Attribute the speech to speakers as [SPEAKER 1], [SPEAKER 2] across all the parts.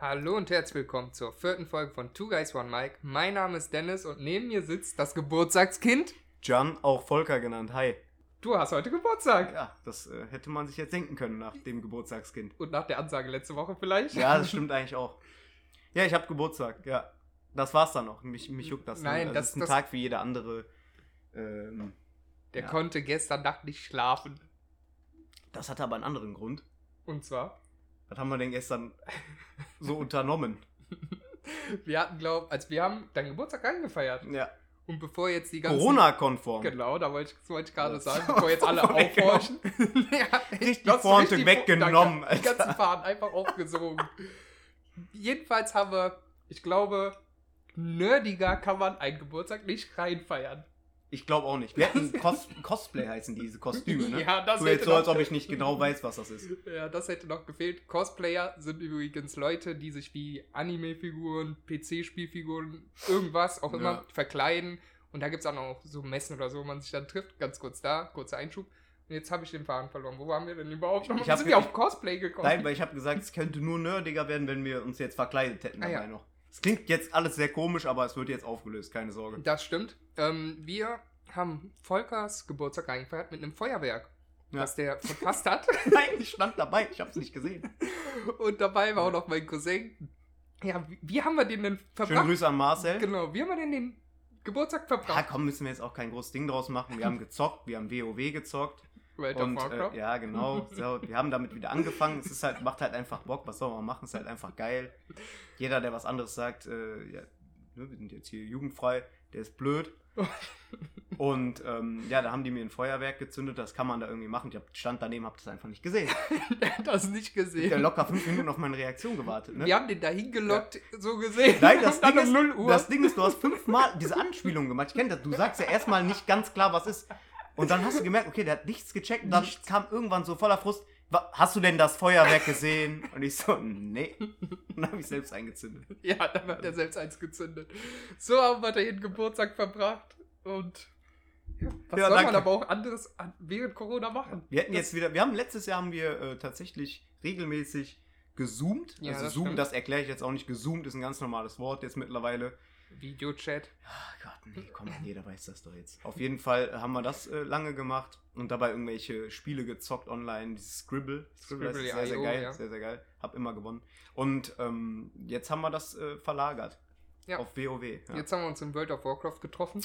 [SPEAKER 1] Hallo und herzlich willkommen zur vierten Folge von Two Guys One Mike. Mein Name ist Dennis und neben mir sitzt das Geburtstagskind.
[SPEAKER 2] Jan, auch Volker genannt. Hi.
[SPEAKER 1] Du hast heute Geburtstag.
[SPEAKER 2] Ja, das äh, hätte man sich jetzt denken können nach dem Geburtstagskind.
[SPEAKER 1] Und nach der Ansage letzte Woche vielleicht.
[SPEAKER 2] Ja, das stimmt eigentlich auch. Ja, ich habe Geburtstag, ja. Das war's dann noch. Mich, mich juckt das.
[SPEAKER 1] Nein,
[SPEAKER 2] nicht.
[SPEAKER 1] das-
[SPEAKER 2] ist ein
[SPEAKER 1] das-
[SPEAKER 2] Tag wie jeder andere. Ähm,
[SPEAKER 1] Der
[SPEAKER 2] Ja.
[SPEAKER 1] konnte gestern Nacht nicht schlafen.
[SPEAKER 2] das hatte aber einen anderen Grund.
[SPEAKER 1] Und zwar,
[SPEAKER 2] Was haben wir denn gestern so unternommen?
[SPEAKER 1] wir hatten, glaub, also wir haben deinen Geburtstag eingefeiert.
[SPEAKER 2] Ja.
[SPEAKER 1] Und bevor jetzt die ganzen...
[SPEAKER 2] Corona-konform.
[SPEAKER 1] Genau, da wollte ich, das wollte ich gerade sagen, bevor jetzt alle
[SPEAKER 2] weggenommen.
[SPEAKER 1] aufhorchen. ja,
[SPEAKER 2] Richtig Pointe
[SPEAKER 1] richtig-
[SPEAKER 2] weggenommen,
[SPEAKER 1] Danke. Die ganzen Fahnen einfach aufgesogen. Jedenfalls haben wir, ich glaube, nerdiger kann man einen Geburtstag nicht reinfeiern.
[SPEAKER 2] Ich glaube auch nicht. Wir hätten Cos Cosplay heißen diese Kostüme, ne?
[SPEAKER 1] Ja, das
[SPEAKER 2] so
[SPEAKER 1] hätte
[SPEAKER 2] so, als ob ich nicht genau weiß, was das ist.
[SPEAKER 1] Ja, das hätte noch gefehlt. Cosplayer sind übrigens Leute, die sich wie Anime-Figuren, PC-Spielfiguren, irgendwas auch immer
[SPEAKER 2] Ja.
[SPEAKER 1] verkleiden. Und da gibt es auch noch so Messen oder so, wo man sich dann trifft. Ganz kurz da, kurzer Einschub. Und jetzt habe ich den Faden verloren. Wo waren wir denn überhaupt noch?
[SPEAKER 2] Ich hab
[SPEAKER 1] sind wir auf Cosplay gekommen?
[SPEAKER 2] Nein, weil ich habe gesagt, es könnte nur nerdiger werden, wenn wir uns jetzt verkleidet hätten
[SPEAKER 1] Ah, ja.
[SPEAKER 2] noch. Es klingt jetzt alles sehr komisch, aber es wird jetzt aufgelöst, keine Sorge.
[SPEAKER 1] Das stimmt. Ähm, wir haben Volkers Geburtstag eingefeiert mit einem Feuerwerk,
[SPEAKER 2] Ja.
[SPEAKER 1] das der verpasst hat.
[SPEAKER 2] Nein, ich stand dabei, ich habe es nicht gesehen.
[SPEAKER 1] Und dabei war auch noch mein Cousin. Ja, wie, wie haben wir den denn verbracht?
[SPEAKER 2] Grüße an Marcel.
[SPEAKER 1] Genau, wie haben wir denn den Geburtstag
[SPEAKER 2] Ja,
[SPEAKER 1] verbracht?
[SPEAKER 2] komm, müssen wir jetzt auch kein großes Ding draus machen. Wir haben gezockt, wir haben WoW gezockt.
[SPEAKER 1] World of
[SPEAKER 2] Und
[SPEAKER 1] Warcraft.
[SPEAKER 2] äh, ja, genau. So, wir haben damit wieder angefangen. Es ist halt, macht halt einfach Bock. Was soll man machen? Ist halt einfach geil. Jeder, der was anderes sagt, äh, ja, ne, wir sind jetzt hier jugendfrei, der ist blöd. Und ähm, ja, da haben die mir ein Feuerwerk gezündet. Das kann man da irgendwie machen. Ich hab, stand daneben, hab das einfach nicht gesehen.
[SPEAKER 1] Der hat das nicht
[SPEAKER 2] Ich hab
[SPEAKER 1] gesehen.
[SPEAKER 2] locker fünf Minuten auf meine Reaktion gewartet. Ne?
[SPEAKER 1] Wir haben den da hingelockt, so gesehen.
[SPEAKER 2] Nein, das
[SPEAKER 1] Und
[SPEAKER 2] Ding,
[SPEAKER 1] um
[SPEAKER 2] ist,
[SPEAKER 1] 0 Uhr.
[SPEAKER 2] das Ding ist, du hast fünfmal diese Anspielung gemacht. Ich kenne das. Du sagst ja erstmal nicht ganz klar, was ist. Und dann hast du gemerkt, okay, der hat nichts gecheckt. Und dann
[SPEAKER 1] Nichts.
[SPEAKER 2] kam irgendwann so voller Frust. "Wa- Hast du denn das Feuerwerk gesehen? Und ich so, nee. Und dann habe ich selbst eingezündet.
[SPEAKER 1] ja, dann hat er selbst eins gezündet. So haben wir den Geburtstag verbracht. Und was
[SPEAKER 2] Ja,
[SPEAKER 1] soll man
[SPEAKER 2] danke.
[SPEAKER 1] aber auch anderes an, während Corona machen?
[SPEAKER 2] Wir hätten jetzt wieder, wir haben letztes Jahr haben wir äh, tatsächlich regelmäßig gezoomt.
[SPEAKER 1] Ja,
[SPEAKER 2] also
[SPEAKER 1] das
[SPEAKER 2] Zoom,
[SPEAKER 1] stimmt.
[SPEAKER 2] das erkläre ich jetzt auch nicht. Gezoomt ist ein ganz normales Wort jetzt mittlerweile.
[SPEAKER 1] Videochat.
[SPEAKER 2] Ach Gott, nee, komm, jeder weiß das doch jetzt. Auf jeden Fall haben wir das äh, lange gemacht und dabei irgendwelche Spiele gezockt online, dieses Scribble. Scribble, das ist sehr, sehr geil,
[SPEAKER 1] ja.
[SPEAKER 2] sehr, sehr geil. Hab immer gewonnen. Und ähm, jetzt haben wir das äh, verlagert.
[SPEAKER 1] Ja.
[SPEAKER 2] Auf WoW. Ja.
[SPEAKER 1] Jetzt haben wir uns in World of Warcraft getroffen,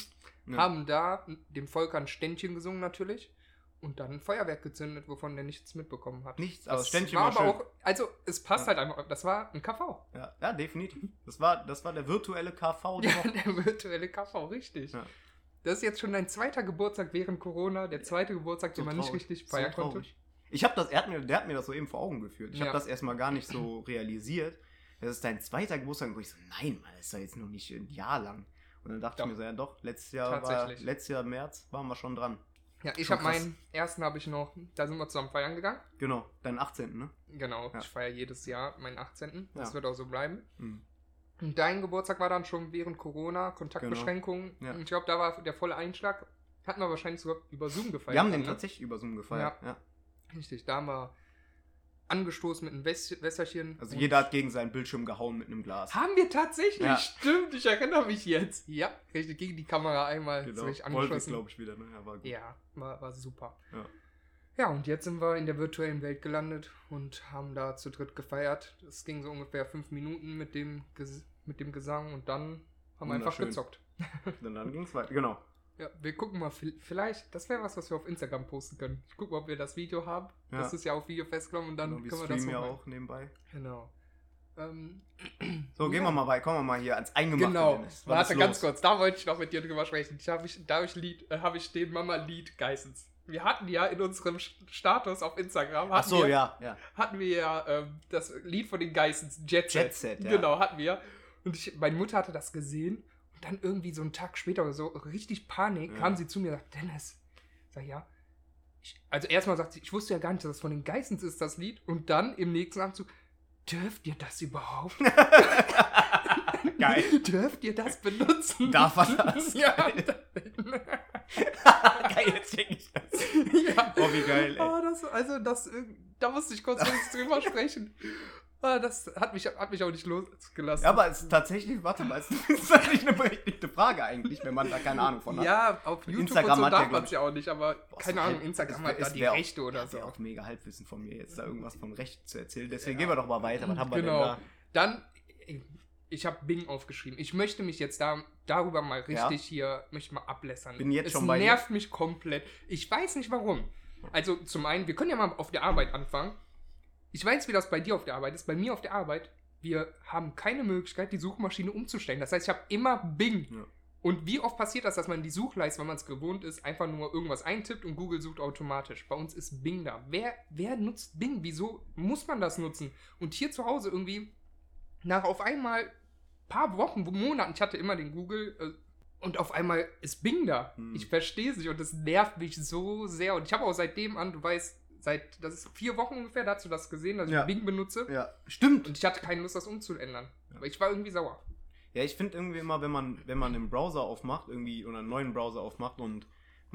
[SPEAKER 1] haben da dem Volker ein Ständchen gesungen natürlich und dann ein Feuerwerk gezündet, wovon der nichts mitbekommen hat.
[SPEAKER 2] Nichts, aber
[SPEAKER 1] Das
[SPEAKER 2] Ständchen
[SPEAKER 1] war
[SPEAKER 2] war,
[SPEAKER 1] aber
[SPEAKER 2] schön.
[SPEAKER 1] auch, also es passt
[SPEAKER 2] Ja.
[SPEAKER 1] halt einfach, das war ein KV.
[SPEAKER 2] ja, ja, definitiv. Das war, das war der virtuelle KV. der
[SPEAKER 1] Ja, der virtuelle KV, richtig.
[SPEAKER 2] Ja.
[SPEAKER 1] Das ist jetzt schon dein zweiter Geburtstag während Corona, der zweite Geburtstag, den
[SPEAKER 2] So
[SPEAKER 1] man nicht
[SPEAKER 2] traurig,
[SPEAKER 1] richtig
[SPEAKER 2] so
[SPEAKER 1] feiern konnte.
[SPEAKER 2] traurig. Ich habe das, er hat mir, der hat mir das so eben vor Augen geführt. Ich
[SPEAKER 1] Ja.
[SPEAKER 2] habe das erstmal gar nicht so realisiert. Das ist dein zweiter Geburtstag, wo ich so, nein, Mann, das ist doch jetzt noch nicht ein Jahr lang. Und dann dachte
[SPEAKER 1] Doch.
[SPEAKER 2] ich mir so, ja doch, letztes Jahr war, letztes Jahr März waren wir schon dran.
[SPEAKER 1] Ja, ich habe meinen ersten habe ich noch, da sind wir zusammen feiern gegangen.
[SPEAKER 2] Genau, deinen 18. ne?
[SPEAKER 1] Genau,
[SPEAKER 2] Ja.
[SPEAKER 1] ich feiere jedes Jahr meinen 18. Das
[SPEAKER 2] Ja.
[SPEAKER 1] wird auch so bleiben.
[SPEAKER 2] Mhm.
[SPEAKER 1] Und dein Geburtstag war dann schon während Corona, Kontaktbeschränkungen.
[SPEAKER 2] Genau. Ja.
[SPEAKER 1] Und ich glaube, da war der volle Einschlag. Hatten wir wahrscheinlich sogar über Zoom gefeiert.
[SPEAKER 2] Wir haben den
[SPEAKER 1] ne?
[SPEAKER 2] tatsächlich über Zoom gefeiert. Ja.
[SPEAKER 1] Richtig, da haben wir angestoßen mit einem Wäs- Wässerchen.
[SPEAKER 2] Also jeder hat gegen seinen Bildschirm gehauen mit einem Glas.
[SPEAKER 1] Haben wir tatsächlich,
[SPEAKER 2] Ja.
[SPEAKER 1] stimmt, ich erinnere mich jetzt. Ja, richtig, gegen die Kamera einmal
[SPEAKER 2] Genau. Wollte
[SPEAKER 1] angeschossen.
[SPEAKER 2] glaube ich, wieder, ne? Ja, war gut.
[SPEAKER 1] Ja, war, war super.
[SPEAKER 2] Ja.
[SPEAKER 1] Ja, und jetzt sind wir in der virtuellen Welt gelandet und haben da zu dritt gefeiert. Es ging so ungefähr fünf Minuten mit dem, Ges mit dem Gesang und dann haben wir einfach gezockt.
[SPEAKER 2] Und dann ging es weiter. Genau.
[SPEAKER 1] Ja, wir gucken mal, vi- vielleicht, das wäre was, was wir auf Instagram posten können. Ich gucke mal, ob wir das Video haben.
[SPEAKER 2] Ja.
[SPEAKER 1] Das ist ja auf Video festgenommen und dann
[SPEAKER 2] genau wir
[SPEAKER 1] können wir das
[SPEAKER 2] ja auch nebenbei.
[SPEAKER 1] Genau. Ähm,
[SPEAKER 2] So, gehen
[SPEAKER 1] Ja.
[SPEAKER 2] wir mal weiter. Kommen wir mal hier ans Eingemachte.
[SPEAKER 1] genau.
[SPEAKER 2] Dennis. Was
[SPEAKER 1] Warte ganz kurz, da wollte ich noch mit dir drüber sprechen. Ich habe ich, da habe ich, Lied, äh, habe ich den Mama-Lied Geissens. Wir hatten ja in unserem Status auf Instagram,
[SPEAKER 2] Ach
[SPEAKER 1] hatten
[SPEAKER 2] so,
[SPEAKER 1] wir,
[SPEAKER 2] ja, ja.
[SPEAKER 1] hatten wir ja ähm, das Lied von den Geissens, Jet Set.
[SPEAKER 2] Jet Set, ja.
[SPEAKER 1] Genau, hatten wir. Und ich, meine Mutter hatte das gesehen und dann irgendwie so einen Tag später oder so, richtig Panik,
[SPEAKER 2] Ja.
[SPEAKER 1] kam sie zu mir und sagt, Dennis, sag ja. Ich, also erstmal sagt sie, ich wusste ja gar nicht, dass das von den Geissens ist, das Lied. Und dann im nächsten Abzug, dürft ihr das überhaupt?
[SPEAKER 2] Geil.
[SPEAKER 1] Dürft ihr das benutzen?
[SPEAKER 2] Darf man das?
[SPEAKER 1] ja.
[SPEAKER 2] Geil, jetzt check ich das.
[SPEAKER 1] ja.
[SPEAKER 2] Oh, wie geil, ey.
[SPEAKER 1] Oh, das, also das, äh, da musste ich kurz drüber sprechen. Ah, das hat mich, hat mich auch nicht losgelassen.
[SPEAKER 2] Ja, aber es ist tatsächlich, warte mal, es ist tatsächlich eine berechtigte Frage eigentlich, wenn man da keine Ahnung von hat.
[SPEAKER 1] Ja, auf YouTube
[SPEAKER 2] Instagram
[SPEAKER 1] und so
[SPEAKER 2] hat ja,
[SPEAKER 1] darf man es ja auch nicht, aber
[SPEAKER 2] Boah,
[SPEAKER 1] keine Ahnung, Instagram hat da die
[SPEAKER 2] auch-
[SPEAKER 1] Rechte oder
[SPEAKER 2] Das
[SPEAKER 1] so.
[SPEAKER 2] ist ja auch mega Halbwissen von mir, jetzt da irgendwas von Recht zu erzählen. Deswegen gehen wir doch mal weiter. Was haben wir
[SPEAKER 1] Genau.
[SPEAKER 2] denn
[SPEAKER 1] Dann, ich habe Bing aufgeschrieben. Ich möchte mich jetzt da, darüber mal richtig hier, möchte mal ablässern.
[SPEAKER 2] Bin jetzt
[SPEAKER 1] es
[SPEAKER 2] schon bei
[SPEAKER 1] nervt mich komplett. Ich weiß nicht warum. Also zum einen, wir können ja mal auf der Arbeit anfangen. Ich weiß, wie das bei dir auf der Arbeit ist. Bei mir auf der Arbeit, wir haben keine Möglichkeit, die Suchmaschine umzustellen. Das heißt, ich habe immer Bing.
[SPEAKER 2] Ja.
[SPEAKER 1] Und wie oft passiert das, dass man die Suchleiste, wenn man es gewohnt ist, einfach nur irgendwas eintippt und Google sucht automatisch? Bei uns ist Bing da. Wer, wer nutzt Bing? Wieso muss man das nutzen? Und hier zu Hause irgendwie nach auf einmal paar Wochen, Monaten, ich hatte immer den Google äh, und auf einmal ist Bing da.
[SPEAKER 2] Hm.
[SPEAKER 1] Ich verstehe es nicht und das nervt mich so sehr. Und ich habe auch seitdem an, du weißt, seit, das ist vier Wochen ungefähr, da hast du das gesehen, dass
[SPEAKER 2] Ja.
[SPEAKER 1] ich Bing benutze.
[SPEAKER 2] Ja, stimmt.
[SPEAKER 1] Und ich hatte keine Lust, das umzuändern. Aber ich war irgendwie sauer.
[SPEAKER 2] Ja, ich finde irgendwie immer, wenn man, wenn man einen Browser aufmacht, irgendwie, oder einen neuen Browser aufmacht und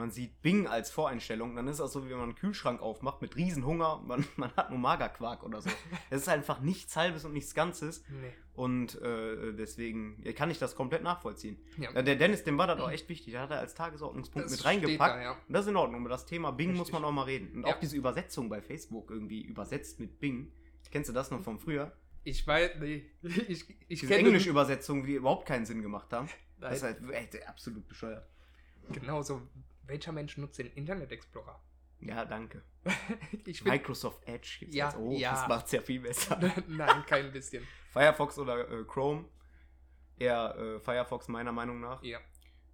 [SPEAKER 2] man sieht Bing als Voreinstellung, dann ist das so, wie wenn man einen Kühlschrank aufmacht mit Riesenhunger, man, man hat nur Magerquark oder so. Es ist einfach nichts Halbes und nichts Ganzes
[SPEAKER 1] Nee.
[SPEAKER 2] und äh, deswegen kann ich das komplett nachvollziehen.
[SPEAKER 1] Ja.
[SPEAKER 2] Ja, der Dennis, dem war das auch echt wichtig, der hat er als Tagesordnungspunkt
[SPEAKER 1] Das
[SPEAKER 2] mit reingepackt.
[SPEAKER 1] da, ja.
[SPEAKER 2] Und das ist in Ordnung, über das Thema Bing muss
[SPEAKER 1] Richtig.
[SPEAKER 2] man auch mal reden. Und
[SPEAKER 1] Ja.
[SPEAKER 2] auch diese Übersetzung bei Facebook irgendwie übersetzt mit Bing. Kennst du das noch von früher?
[SPEAKER 1] Ich weiß, nee. Ich, ich
[SPEAKER 2] Diese Englisch-Übersetzungen, die überhaupt keinen Sinn gemacht haben. Das
[SPEAKER 1] Nein.
[SPEAKER 2] ist halt echt absolut bescheuert.
[SPEAKER 1] Genau so. Welcher Mensch nutzt den Internet Explorer?
[SPEAKER 2] Ja, danke. Microsoft Edge gibt's
[SPEAKER 1] Ja,
[SPEAKER 2] jetzt. Oh,
[SPEAKER 1] ja.
[SPEAKER 2] das macht's ja viel besser.
[SPEAKER 1] Nein, kein bisschen.
[SPEAKER 2] Firefox oder äh, Chrome. Eher äh, Firefox meiner Meinung nach.
[SPEAKER 1] Ja.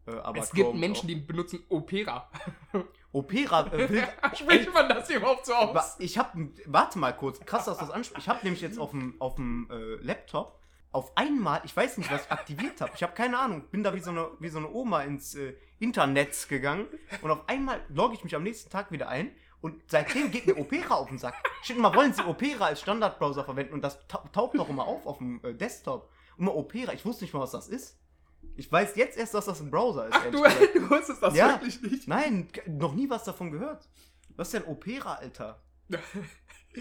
[SPEAKER 2] Äh, aber
[SPEAKER 1] es gibt
[SPEAKER 2] Chrome
[SPEAKER 1] Menschen, die benutzen Opera.
[SPEAKER 2] auch. Opera äh, will,
[SPEAKER 1] Spricht man das überhaupt so aus?
[SPEAKER 2] Ich habe, warte mal kurz, krass, dass du das ansprichst. Ich habe nämlich jetzt auf dem, auf dem äh, Laptop auf einmal, ich weiß nicht, was ich aktiviert habe. Ich habe keine Ahnung. Bin da wie so eine, wie so eine Oma ins äh, Internet gegangen und auf einmal logge ich mich am nächsten Tag wieder ein und seitdem geht mir Opera auf den Sack. Steht mal, wollen Sie Opera als Standardbrowser verwenden und das ta taucht doch immer auf auf dem äh, Desktop. Mal Opera, ich wusste nicht mal, was das ist. Ich weiß jetzt erst, dass das ein Browser ist.
[SPEAKER 1] Ach, du,
[SPEAKER 2] gesagt.
[SPEAKER 1] du wusstest das
[SPEAKER 2] Ja.
[SPEAKER 1] wirklich nicht.
[SPEAKER 2] Nein, noch nie was davon gehört. Was ist denn Opera, Alter?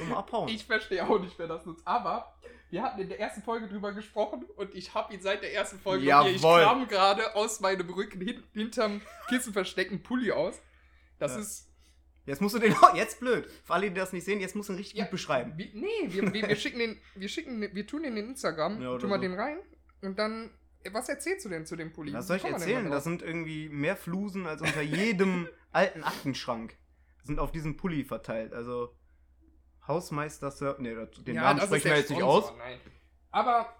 [SPEAKER 2] Mal abhauen.
[SPEAKER 1] Ich verstehe auch nicht, wer das nutzt. Aber wir hatten in der ersten Folge drüber gesprochen und ich habe ihn seit der ersten Folge hier. Ich
[SPEAKER 2] Jawohl.
[SPEAKER 1] kram gerade aus meinem Rücken hin, hinterm Kissen versteckten Pulli aus. Das
[SPEAKER 2] Ja.
[SPEAKER 1] ist.
[SPEAKER 2] Jetzt musst du den auch, jetzt blöd. Für alle, die das nicht sehen, jetzt musst du ihn richtig
[SPEAKER 1] Ja,
[SPEAKER 2] gut beschreiben.
[SPEAKER 1] Wie, nee, wir, wir, wir schicken den, wir schicken, den- wir tun den in Instagram,
[SPEAKER 2] Ja,
[SPEAKER 1] tun mal
[SPEAKER 2] so.
[SPEAKER 1] den rein und dann. Was erzählst du denn zu dem Pulli?
[SPEAKER 2] Was soll ich erzählen?
[SPEAKER 1] da
[SPEAKER 2] Das sind irgendwie mehr Flusen als unter jedem alten Aktenschrank. Sind auf diesem Pulli verteilt. Also Hausmeister Sir. Nee, den Namen
[SPEAKER 1] das ist
[SPEAKER 2] sprechen wir jetzt nicht aus.
[SPEAKER 1] Nein. Aber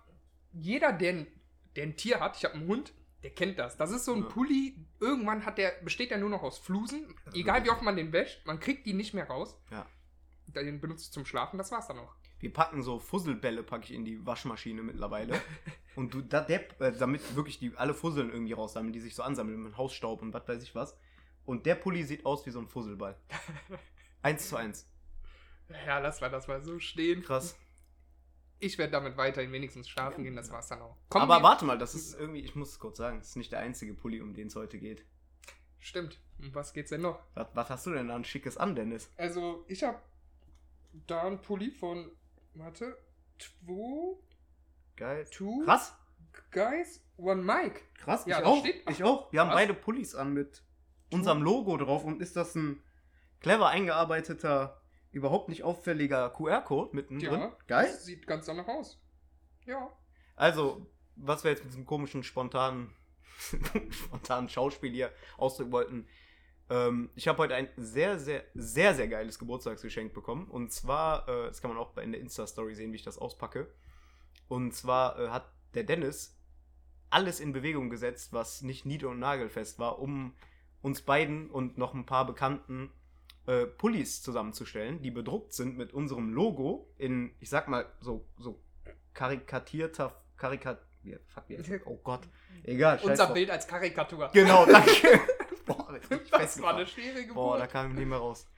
[SPEAKER 1] jeder, der, ein- der ein Tier hat, ich habe einen Hund, der kennt das. Das ist so ein
[SPEAKER 2] Ja.
[SPEAKER 1] Pulli, irgendwann hat der, besteht der nur noch aus Flusen. Egal wie oft man den wäscht, man kriegt die nicht mehr raus.
[SPEAKER 2] Ja.
[SPEAKER 1] Den benutzt du zum Schlafen, das war's dann auch.
[SPEAKER 2] Wir packen so Fusselbälle, packe ich in die Waschmaschine mittlerweile. Und du, da, der, äh, damit wirklich die alle Fusseln irgendwie raus, damit die sich so ansammeln mit Hausstaub und was weiß ich was. Und der Pulli sieht aus wie so ein Fusselball. eins zu eins.
[SPEAKER 1] Ja, lass mal das mal so stehen.
[SPEAKER 2] Krass.
[SPEAKER 1] Ich werde damit weiterhin wenigstens schlafen gehen, das war's dann auch. Kommen
[SPEAKER 2] Aber
[SPEAKER 1] wir-
[SPEAKER 2] warte mal, das ist irgendwie, ich muss es kurz sagen, das ist nicht der einzige Pulli, um den es heute geht.
[SPEAKER 1] Stimmt. Um was geht's denn noch?
[SPEAKER 2] Was, was hast du denn da ein schickes an, Dennis?
[SPEAKER 1] Also, ich habe da einen Pulli von, warte, two,
[SPEAKER 2] Geil.
[SPEAKER 1] two
[SPEAKER 2] Krass.
[SPEAKER 1] guys, one mic.
[SPEAKER 2] Krass,
[SPEAKER 1] Ja,
[SPEAKER 2] ich auch.
[SPEAKER 1] steht-
[SPEAKER 2] ich auch. Wir haben
[SPEAKER 1] Was?
[SPEAKER 2] beide Pullis an mit unserem Logo drauf und ist das ein clever eingearbeiteter, überhaupt nicht auffälliger QR-Code mittendrin.
[SPEAKER 1] Ja,
[SPEAKER 2] Geil.
[SPEAKER 1] das sieht ganz danach aus. Ja.
[SPEAKER 2] Also, was wir jetzt mit diesem komischen, spontanen, spontanen Schauspiel hier ausdrücken wollten. Ähm, ich habe heute ein sehr, sehr, sehr, sehr geiles Geburtstagsgeschenk bekommen. Und zwar, äh, das kann man auch in der Insta-Story sehen, wie ich das auspacke. Und zwar äh, hat der Dennis alles in Bewegung gesetzt, was nicht nied- und nagelfest war, um uns beiden und noch ein paar Bekannten äh, Pullis zusammenzustellen, die bedruckt sind mit unserem Logo in, ich sag mal, so, so karikatierter, karikat, ja, fuck, wie das? oh Gott, egal,
[SPEAKER 1] Unser. Bild als Karikatur.
[SPEAKER 2] Genau, danke. Boah, ich
[SPEAKER 1] Das war eine schwere
[SPEAKER 2] Boah, da
[SPEAKER 1] Geburt.
[SPEAKER 2] kam ich nicht mehr raus.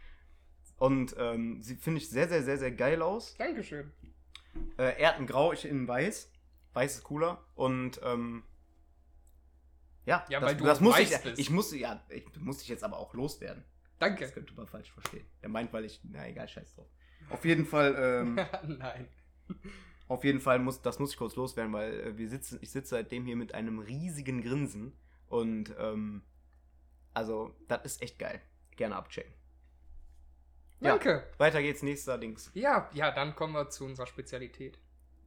[SPEAKER 2] Und ähm, sie finde ich sehr, sehr, sehr, sehr geil aus.
[SPEAKER 1] Dankeschön.
[SPEAKER 2] Äh, er hat ein Grau, ich in weiß. Weiß ist cooler. Und ähm, ja,
[SPEAKER 1] Ja,
[SPEAKER 2] das,
[SPEAKER 1] weil du
[SPEAKER 2] das muss ich,
[SPEAKER 1] bist.
[SPEAKER 2] ich musste ja, ich musste ich jetzt aber auch loswerden.
[SPEAKER 1] Danke.
[SPEAKER 2] Das könnte man falsch verstehen. Er meint, weil ich, na egal, scheiß drauf. Auf jeden Fall, ähm,
[SPEAKER 1] Nein.
[SPEAKER 2] Auf jeden Fall muss, das muss ich kurz loswerden, weil äh, wir sitzen, ich sitze seitdem hier mit einem riesigen Grinsen und ähm, also das ist echt geil. Gerne abchecken. Ja.
[SPEAKER 1] Danke.
[SPEAKER 2] Weiter geht's, nächster Dings.
[SPEAKER 1] Ja, ja, dann kommen wir zu unserer Spezialität.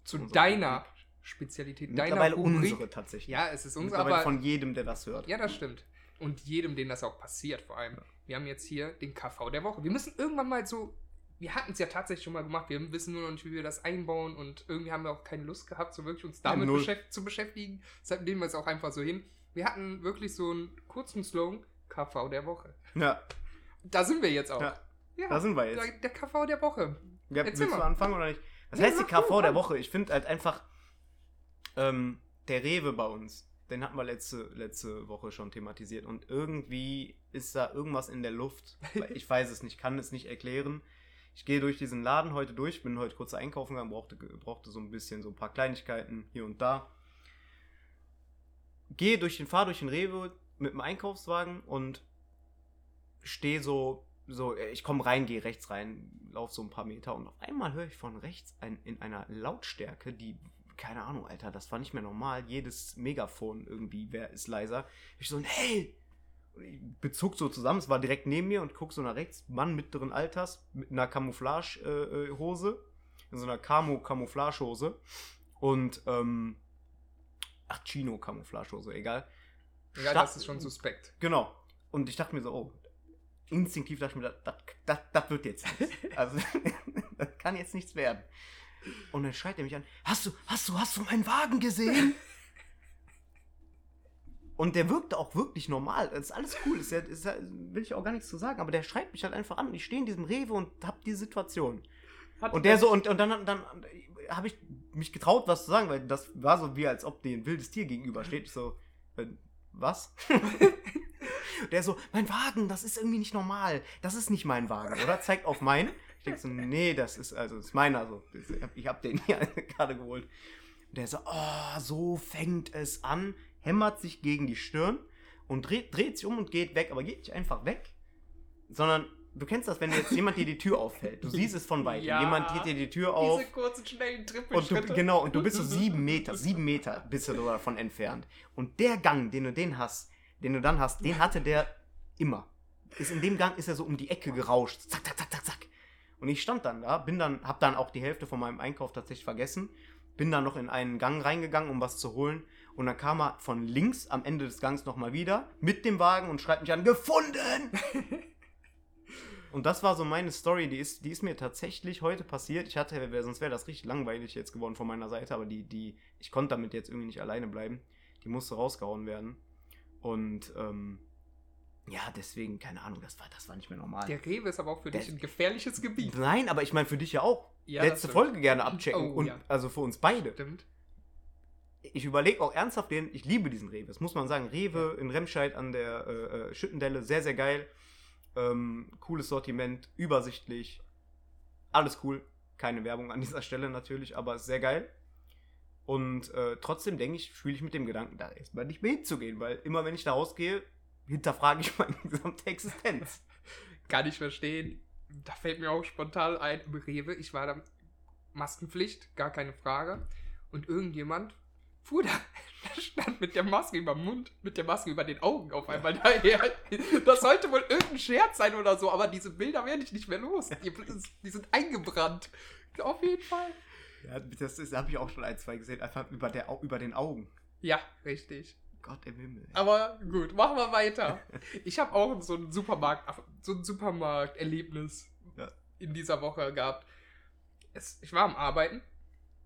[SPEAKER 1] Zu
[SPEAKER 2] Unsere
[SPEAKER 1] deiner
[SPEAKER 2] Rubrik.
[SPEAKER 1] Spezialität, deiner
[SPEAKER 2] Mittlerweile
[SPEAKER 1] Rubrik.
[SPEAKER 2] unsere tatsächlich.
[SPEAKER 1] Ja, es ist unsere, aber
[SPEAKER 2] von jedem, der das hört.
[SPEAKER 1] Ja, das stimmt. Und jedem, dem das auch passiert, vor allem. Wir haben jetzt hier den KV der Woche. Wir müssen irgendwann mal so. Wir hatten es ja tatsächlich schon mal gemacht. Wir wissen nur noch nicht, wie wir das einbauen. Und irgendwie haben wir auch keine Lust gehabt, so wirklich uns damit
[SPEAKER 2] null.
[SPEAKER 1] beschäft zu beschäftigen. Deshalb nehmen wir es auch einfach so hin. Wir hatten wirklich so einen kurzen Slogan: KV der Woche.
[SPEAKER 2] Ja,
[SPEAKER 1] Da sind wir jetzt auch.
[SPEAKER 2] Ja,
[SPEAKER 1] Ja,
[SPEAKER 2] da sind wir jetzt.
[SPEAKER 1] Der, der KV der Woche.
[SPEAKER 2] Ja,
[SPEAKER 1] Erzähl
[SPEAKER 2] willst du anfangen oder nicht? Was
[SPEAKER 1] Nee,
[SPEAKER 2] heißt die KV
[SPEAKER 1] du,
[SPEAKER 2] der. Woche? Ich finde halt einfach, ähm, der Rewe bei uns, den hatten wir letzte, letzte Woche schon thematisiert und irgendwie ist da irgendwas in der Luft. Ich weiß es nicht, kann es nicht erklären. Ich gehe durch diesen Laden heute durch, bin heute kurz einkaufen gegangen, brauchte, brauchte so ein bisschen so ein paar Kleinigkeiten hier und da. Gehe durch den, fahr durch den Rewe mit dem Einkaufswagen und stehe so, so, äh, ich komme rein, gehe rechts rein, laufe so ein paar Meter und auf einmal höre ich von rechts ein, in einer Lautstärke, die, keine Ahnung, Alter, das war nicht mehr normal. Jedes Megafon irgendwie wer ist leiser. Ich so, hey! Und ich bezog so zusammen, es war direkt neben mir und guck so nach rechts, Mann mittleren Alters mit einer Camouflage-Hose, äh, Hose, in so einer Camo-Camouflage-Hose und, ähm, ach, Chino-Camouflage-Hose, egal.
[SPEAKER 1] Ja,
[SPEAKER 2] Sta-
[SPEAKER 1] das ist schon suspekt.
[SPEAKER 2] Genau. Und ich dachte mir so, oh, instinktiv dachte ich mir, das, das, das wird jetzt nichts. Also, das kann jetzt nichts werden. Und dann schreit er mich an, hast du, hast du, hast du meinen Wagen gesehen? Und der wirkte auch wirklich normal. Das ist alles cool. Ist ja, ist ja, will ich auch gar nichts zu sagen. Aber der schreit mich halt einfach an. Und ich stehe in diesem Rewe und hab die Situation.
[SPEAKER 1] Hat
[SPEAKER 2] Und der so, und, und dann, dann habe ich mich getraut, was zu sagen, weil das war so wie, als ob dir ein wildes Tier gegenübersteht. Ich so, äh, was? der so, mein Wagen, das ist irgendwie nicht normal. Das ist nicht mein Wagen, oder? Zeigt auf meinen. Ich denke so, nee, das ist, also, das ist meiner. Also, ich hab- habe den hier gerade geholt. Und der so, oh, so fängt es an, hämmert sich gegen die Stirn und dreht, dreht sich um und geht weg. Aber geht nicht einfach weg, sondern du kennst das, wenn jetzt jemand dir die Tür auffällt. Du siehst es von weitem.
[SPEAKER 1] Ja.
[SPEAKER 2] Jemand geht dir die Tür auf.
[SPEAKER 1] Diese kurzen, schnellen
[SPEAKER 2] Und du,
[SPEAKER 1] Trippelschritte.
[SPEAKER 2] genau, und du bist so sieben Meter, sieben Meter bist du davon entfernt. Und der Gang, den du den hast, den du dann hast, den hatte der immer. Ist in dem Gang ist er so um die Ecke gerauscht. Zack, zack, zack, zack. Und ich stand dann da, bin dann, hab dann auch die Hälfte von meinem Einkauf tatsächlich vergessen. Bin dann noch in einen Gang reingegangen, um was zu holen. Und dann kam er von links am Ende des Gangs nochmal wieder mit dem Wagen und schreit mich an, gefunden! Und das war so meine Story, die ist, die ist mir tatsächlich heute passiert. Ich hatte, sonst wäre das richtig langweilig jetzt geworden von meiner Seite, aber die, die, ich konnte damit jetzt irgendwie nicht alleine bleiben. Die musste rausgehauen werden. Und ähm, ja, deswegen, keine Ahnung, das war, das war nicht mehr normal.
[SPEAKER 1] Der Rewe ist aber auch für dich
[SPEAKER 2] Der-
[SPEAKER 1] ein gefährliches Gebiet.
[SPEAKER 2] Nein, aber ich meine für dich ja auch.
[SPEAKER 1] Ja, das
[SPEAKER 2] Letzte. Folge gerne abchecken.
[SPEAKER 1] Oh,
[SPEAKER 2] und
[SPEAKER 1] ja.
[SPEAKER 2] also für uns beide.
[SPEAKER 1] Stimmt.
[SPEAKER 2] Ich überlege auch ernsthaft den, ich liebe diesen Rewe. Das muss man sagen. Rewe in Remscheid an der äh, äh, Schüttendelle, sehr, sehr geil. Ähm, cooles Sortiment, übersichtlich. Alles cool. Keine Werbung an dieser Stelle natürlich, aber sehr geil. Und äh, trotzdem denke ich, fühle ich mit dem Gedanken, da erstmal nicht mehr hinzugehen, weil immer wenn ich da rausgehe, hinterfrage ich meine gesamte Existenz.
[SPEAKER 1] Kann ich verstehen. Da fällt mir auch spontan ein, im Rewe, ich war da Maskenpflicht, gar keine Frage. Und irgendjemand fuhr da, der stand mit der Maske über dem Mund, mit der Maske über den Augen auf einmal daher. Das sollte wohl irgendein Scherz sein oder so, aber diese Bilder werde ich nicht mehr los. Die, die sind eingebrannt. Auf jeden Fall.
[SPEAKER 2] Ja, das habe ich auch schon ein, zwei gesehen, einfach über, der, über den Augen.
[SPEAKER 1] Ja, richtig.
[SPEAKER 2] Gott im Himmel.
[SPEAKER 1] Aber gut, machen wir weiter. Ich habe auch so ein Supermarkt, so ein Supermarkterlebnis
[SPEAKER 2] Ja.
[SPEAKER 1] in dieser Woche gehabt. Es, ich war am Arbeiten.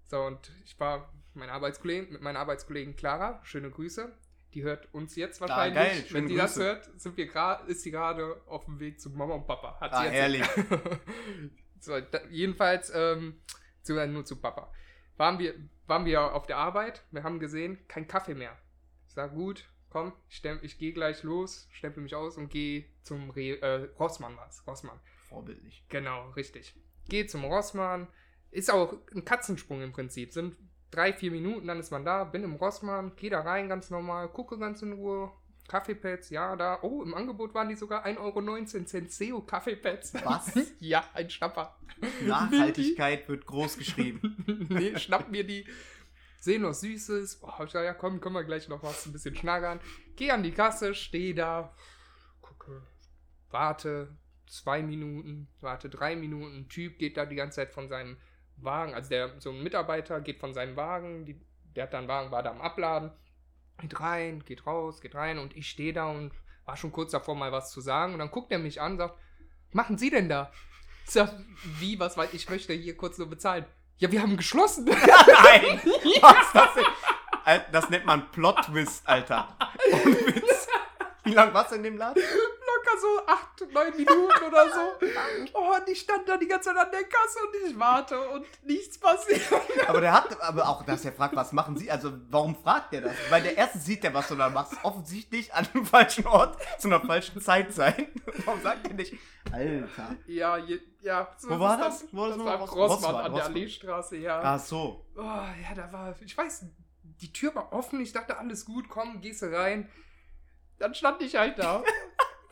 [SPEAKER 1] So, und ich war meine Arbeitskollegen, mit meiner Arbeitskollegin Clara, schöne Grüße. Die hört uns jetzt wahrscheinlich.
[SPEAKER 2] geil,
[SPEAKER 1] Wenn die das hört, sind wir ist sie gerade auf dem Weg zu Mama und Papa. Hat sie
[SPEAKER 2] Ah,
[SPEAKER 1] jetzt
[SPEAKER 2] ehrlich.
[SPEAKER 1] so, da, jedenfalls, ähm, zu, nur zu Papa. Waren wir, waren wir auf der Arbeit, wir haben gesehen, kein Kaffee mehr. Ich sag, gut, komm, ich, stempel- ich gehe gleich los, stempel mich aus und gehe zum Re äh, Rossmann was. Rossmann.
[SPEAKER 2] Vorbildlich.
[SPEAKER 1] Genau, richtig. Geh zum Rossmann. Ist auch ein Katzensprung im Prinzip. Sind drei, vier Minuten, dann ist man da, bin im Rossmann, geh da rein ganz normal, gucke ganz in Ruhe, Kaffeepads, ja, da. Oh, im Angebot waren die sogar 1,19 Euro Senseo Kaffeepads.
[SPEAKER 2] Was?
[SPEAKER 1] ja, ein Schnapper.
[SPEAKER 2] Nachhaltigkeit wird groß geschrieben.
[SPEAKER 1] nee, schnapp mir die. Sehen noch Süßes. Oh, ich gesagt, ja, komm, können wir gleich noch was ein bisschen schnaggern. Geh an die Kasse, steh da, gucke, warte zwei Minuten, warte drei Minuten. Typ geht da die ganze Zeit von seinem Wagen, also der so ein Mitarbeiter geht von seinem Wagen, die, der hat da einen Wagen, war da am Abladen, geht rein, geht raus, geht rein und ich stehe da und war schon kurz davor, mal was zu sagen. Und dann guckt er mich an und sagt, machen Sie denn da? Ich sag, wie, was, weil ich möchte hier kurz nur bezahlen. Ja, wir haben geschlossen.
[SPEAKER 2] Nein! Was das, denn? Das nennt man Plot-Twist, Alter. Ohne Witz. Wie lange warst du in dem Laden?
[SPEAKER 1] So acht, neun Minuten oder so. Oh, und ich stand da die ganze Zeit an der Kasse und ich warte und nichts passiert.
[SPEAKER 2] Aber der hat, aber auch, dass er fragt, was machen Sie? Also, warum fragt der das? Weil der erste sieht der, was du da machst, offensichtlich an dem falschen Ort, zu einer falschen Zeit sein. Warum sagt er nicht, Alter?
[SPEAKER 1] Ja, je, ja. So
[SPEAKER 2] Wo war
[SPEAKER 1] ist
[SPEAKER 2] das? Wo war das
[SPEAKER 1] das war
[SPEAKER 2] Ross-
[SPEAKER 1] Rossmann
[SPEAKER 2] Rossmann,
[SPEAKER 1] an der. Alleestraße, ja.
[SPEAKER 2] Ach so.
[SPEAKER 1] Oh, ja, da war, ich weiß, die Tür war offen, ich dachte, alles gut, komm, gehst du rein. Dann stand ich halt da.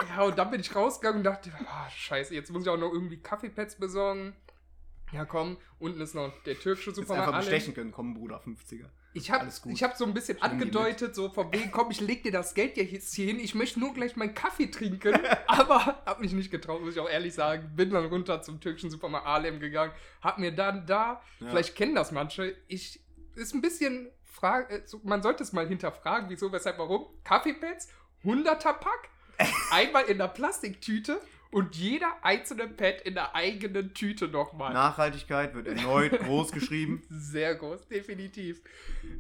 [SPEAKER 1] ja, und dann bin ich rausgegangen und dachte, ah, scheiße, jetzt muss ich auch noch irgendwie Kaffeepads besorgen. Ja, komm, unten ist noch der türkische Supermarkt.
[SPEAKER 2] einfach bestechen können, komm, Bruder, 50er.
[SPEAKER 1] Ich habe hab so ein bisschen
[SPEAKER 2] Ich
[SPEAKER 1] angedeutet, so von wegen, komm, ich leg dir das Geld jetzt hier hin, ich möchte nur gleich meinen Kaffee trinken, aber hab mich nicht getraut, muss ich auch ehrlich sagen. Bin dann runter zum türkischen Supermarkt Alem gegangen, hab mir dann da,
[SPEAKER 2] Ja.
[SPEAKER 1] vielleicht kennen das manche, ich, ist ein bisschen, frag, äh, man sollte es mal hinterfragen, wieso, weshalb, warum. Kaffeepads, 100er Pack, einmal in der Plastiktüte und jeder einzelne Pad in der eigenen Tüte nochmal.
[SPEAKER 2] Nachhaltigkeit wird erneut groß geschrieben.
[SPEAKER 1] Sehr groß, definitiv.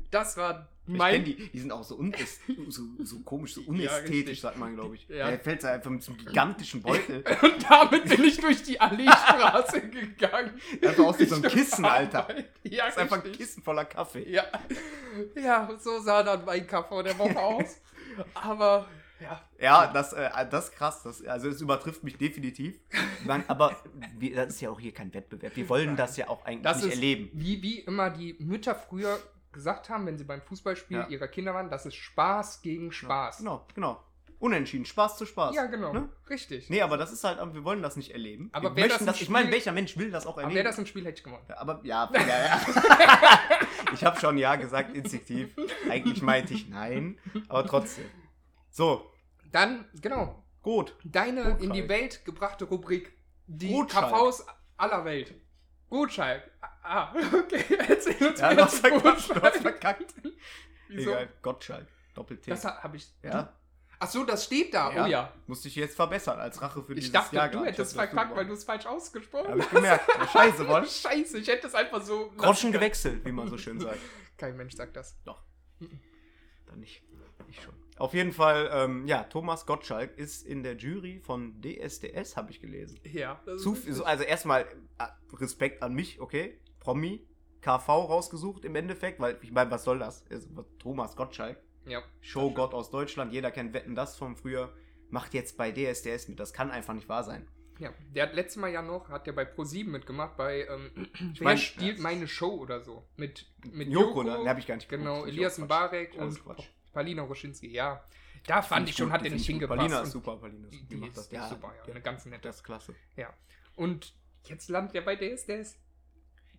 [SPEAKER 1] Das war mein
[SPEAKER 2] die, die sind auch so, so, so komisch, so unästhetisch,
[SPEAKER 1] richtig.
[SPEAKER 2] sagt man, glaube ich.
[SPEAKER 1] Ja.
[SPEAKER 2] Er fällt einfach mit so einem gigantischen Beutel.
[SPEAKER 1] Und damit bin ich durch die Alleestraße gegangen.
[SPEAKER 2] Einfach aus wie so ein Kissen, Alter.
[SPEAKER 1] Ja,
[SPEAKER 2] Das ist einfach ein. Kissen voller Kaffee.
[SPEAKER 1] Ja. ja, so sah dann mein Kaffee der Woche aus. Aber, ja.
[SPEAKER 2] Ja, das, äh, das ist krass. Das, also es übertrifft mich definitiv. Man, aber wir, das ist ja auch hier kein Wettbewerb. Wir wollen das ja auch eigentlich
[SPEAKER 1] Das
[SPEAKER 2] nicht
[SPEAKER 1] ist
[SPEAKER 2] erleben.
[SPEAKER 1] Wie, wie immer die Mütter früher gesagt haben, wenn sie beim Fußballspiel
[SPEAKER 2] Ja.
[SPEAKER 1] ihrer Kinder waren, das ist Spaß gegen Spaß.
[SPEAKER 2] Genau, genau. Unentschieden. Spaß zu Spaß.
[SPEAKER 1] Ja, genau.
[SPEAKER 2] Ne?
[SPEAKER 1] Richtig.
[SPEAKER 2] Nee, aber das ist halt, wir wollen das nicht erleben.
[SPEAKER 1] Aber
[SPEAKER 2] wir möchten
[SPEAKER 1] das
[SPEAKER 2] das, ich meine, welcher Mensch will das auch
[SPEAKER 1] Aber
[SPEAKER 2] erleben?
[SPEAKER 1] wäre das ein Spiel, hätte ich gewonnen.
[SPEAKER 2] Aber ja, ja, ja. ich habe schon ja gesagt, instinktiv. Eigentlich meinte ich nein, aber trotzdem. So,
[SPEAKER 1] Dann, genau,
[SPEAKER 2] gut.
[SPEAKER 1] deine
[SPEAKER 2] Gutschein.
[SPEAKER 1] in die Welt gebrachte Rubrik. Die
[SPEAKER 2] Gutschein.
[SPEAKER 1] KVs aller Welt. Gutschein. Ah, okay. Erzähl uns
[SPEAKER 2] Ja,
[SPEAKER 1] mehr
[SPEAKER 2] du hast
[SPEAKER 1] zu
[SPEAKER 2] du hast verkackt.
[SPEAKER 1] Wieso?
[SPEAKER 2] Egal, Gottschalk. Doppel-T.
[SPEAKER 1] Das habe ich.
[SPEAKER 2] Ja,
[SPEAKER 1] Ach so, das steht da.
[SPEAKER 2] Ja.
[SPEAKER 1] Oh ja.
[SPEAKER 2] musste ich jetzt verbessern als Rache für
[SPEAKER 1] Ich
[SPEAKER 2] dieses
[SPEAKER 1] dachte,
[SPEAKER 2] Jahr.
[SPEAKER 1] du
[SPEAKER 2] gerade.
[SPEAKER 1] hättest
[SPEAKER 2] Ich hab das
[SPEAKER 1] verkackt, weil du es falsch ausgesprochen
[SPEAKER 2] Hab ich gemerkt. Ja, scheiße, woll.
[SPEAKER 1] Scheiße, ich hätte es einfach so.
[SPEAKER 2] Groschen gewechselt, wie man so schön sagt.
[SPEAKER 1] Kein Mensch sagt das.
[SPEAKER 2] Dann nicht. Ich schon. Auf jeden Fall, ähm, ja, Thomas Gottschalk ist in der Jury von DSDS, habe ich gelesen.
[SPEAKER 1] Ja. Das
[SPEAKER 2] Zu,
[SPEAKER 1] ist
[SPEAKER 2] so, also erstmal äh, Respekt an mich, okay? Promi, KV rausgesucht im Endeffekt, weil ich meine, was soll das? Also, Thomas Gottschalk,
[SPEAKER 1] ja.
[SPEAKER 2] Showgott aus Deutschland, jeder kennt Wetten das von früher, macht jetzt bei DSDS mit. Das kann einfach nicht wahr sein.
[SPEAKER 1] ja. Der hat letztes Mal ja noch, hat der bei Pro7 mitgemacht, bei ähm, Wer
[SPEAKER 2] mein-
[SPEAKER 1] stiehlt
[SPEAKER 2] ja.
[SPEAKER 1] meine Show oder so. Mit, mit
[SPEAKER 2] Joko, ne? Den hab ich gar nicht geguckt.
[SPEAKER 1] Genau,
[SPEAKER 2] Das ist
[SPEAKER 1] Elias Mbarek und
[SPEAKER 2] Quatsch.
[SPEAKER 1] Palina Roschinski, ja. Da fand ich schon, hat
[SPEAKER 2] der
[SPEAKER 1] er nicht hingepasst.
[SPEAKER 2] Palina ist super, Palina ist
[SPEAKER 1] Die,
[SPEAKER 2] macht das.
[SPEAKER 1] die ist super, ja. Eine ganz nette.
[SPEAKER 2] Das ist klasse.
[SPEAKER 1] Und jetzt landet er bei DSDS.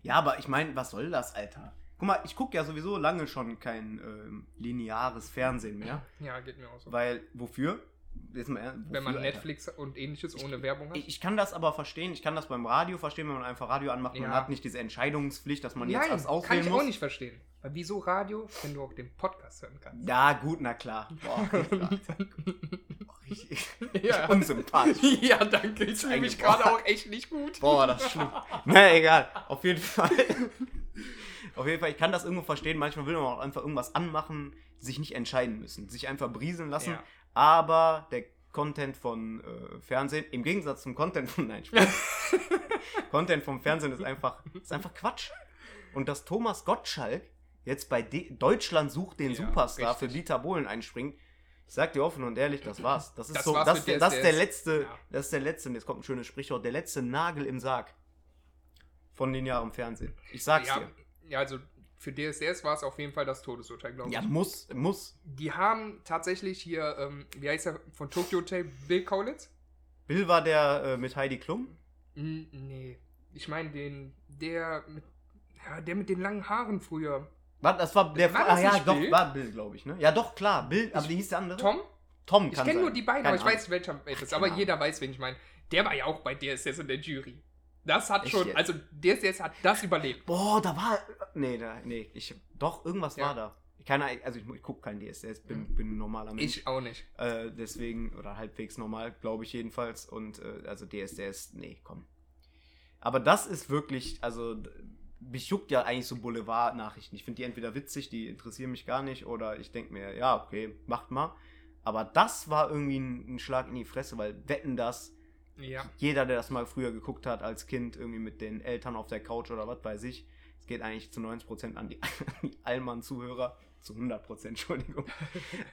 [SPEAKER 2] Ja, aber ich meine, was soll das, Alter? Guck mal, ich gucke ja sowieso lange schon kein ähm, lineares Fernsehen mehr.
[SPEAKER 1] Ja, geht mir auch so.
[SPEAKER 2] Weil, wofür? Jetzt mal,
[SPEAKER 1] Wenn man
[SPEAKER 2] wofür, Alter?
[SPEAKER 1] Netflix und ähnliches ohne Werbung hat.
[SPEAKER 2] Ich, ich kann das aber verstehen. Ich kann das beim Radio verstehen, wenn man einfach Radio anmacht. Man
[SPEAKER 1] Ja.
[SPEAKER 2] hat nicht diese Entscheidungspflicht, dass man jetzt
[SPEAKER 1] Nein,
[SPEAKER 2] erst
[SPEAKER 1] kann
[SPEAKER 2] auswählen
[SPEAKER 1] ich
[SPEAKER 2] muss.
[SPEAKER 1] auch nicht verstehen. Weil wieso Radio, wenn du auch den Podcast hören kannst?
[SPEAKER 2] Ja, gut, na klar. Boah. Boah, richtig,
[SPEAKER 1] Ja.
[SPEAKER 2] unsympathisch.
[SPEAKER 1] ja, danke. Ich fühle mich gerade auch echt nicht gut.
[SPEAKER 2] Boah, das ist schlimm. Na, egal. Auf jeden Fall. Auf jeden Fall, ich kann das irgendwo verstehen. Manchmal will man auch einfach irgendwas anmachen, sich nicht entscheiden müssen, sich einfach brieseln lassen.
[SPEAKER 1] Ja.
[SPEAKER 2] Aber der Content von äh, Fernsehen, im Gegensatz zum Content von, nein. Content vom Fernsehen ist einfach, ist einfach Quatsch. Und dass Thomas Gottschalk jetzt bei D Deutschland sucht den
[SPEAKER 1] Ja,
[SPEAKER 2] Superstar
[SPEAKER 1] richtig.
[SPEAKER 2] für Dieter Bohlen einspringt, ich sag dir offen und ehrlich, das war's. Das ist
[SPEAKER 1] Das
[SPEAKER 2] so, das, der- das ist der letzte,
[SPEAKER 1] Ja.
[SPEAKER 2] das ist der letzte, und jetzt kommt ein schönes Sprichwort, der letzte Nagel im Sarg von linearem Fernsehen. Ich sag's
[SPEAKER 1] Ja,
[SPEAKER 2] dir.
[SPEAKER 1] ja, also für DSDS war es auf jeden Fall das Todesurteil, glaube ich.
[SPEAKER 2] Ja, muss, muss.
[SPEAKER 1] Die haben tatsächlich hier, ähm, wie heißt er von Tokyo Hotel, Bill Kaulitz?
[SPEAKER 2] Bill war der äh, mit Heidi Klum.
[SPEAKER 1] N nee, ich meine den, der mit, ja, der mit den langen Haaren früher.
[SPEAKER 2] War, das war der.
[SPEAKER 1] War
[SPEAKER 2] ah, ja, doch,
[SPEAKER 1] Bill?
[SPEAKER 2] war Bill, glaube ich, ne? Ja, doch, klar. Bill, aber
[SPEAKER 1] Ich-
[SPEAKER 2] wie hieß der andere?
[SPEAKER 1] Tom?
[SPEAKER 2] Tom
[SPEAKER 1] Ich
[SPEAKER 2] kann
[SPEAKER 1] kenne nur die beiden,
[SPEAKER 2] Keine
[SPEAKER 1] aber ich weiß, welcher welches. Aber
[SPEAKER 2] Ahnung.
[SPEAKER 1] jeder weiß, wen ich meine. Der war ja auch bei DSS in der Jury. Das hat
[SPEAKER 2] Echt
[SPEAKER 1] schon,
[SPEAKER 2] jetzt?
[SPEAKER 1] also DSS hat das überlebt.
[SPEAKER 2] Boah, da war. Nee, da, nee, ich. Doch, irgendwas
[SPEAKER 1] Ja.
[SPEAKER 2] war da. Keine, also ich, ich gucke kein DSDS, bin, bin ein normaler Mensch.
[SPEAKER 1] Ich auch nicht.
[SPEAKER 2] Äh, deswegen, oder halbwegs normal, glaube ich jedenfalls. Und äh, also DSDS, nee, komm. Aber das ist wirklich, also mich juckt ja eigentlich so Boulevard-Nachrichten. Ich finde die entweder witzig, die interessieren mich gar nicht, oder ich denke mir, ja, okay, macht mal. Aber das war irgendwie ein, ein Schlag in die Fresse, weil wetten das,
[SPEAKER 1] Ja.
[SPEAKER 2] jeder, der das mal früher geguckt hat als Kind, irgendwie mit den Eltern auf der Couch oder was weiß ich, es geht eigentlich zu 90% an die, die Allmann-Zuhörer. Zu 100%, Entschuldigung.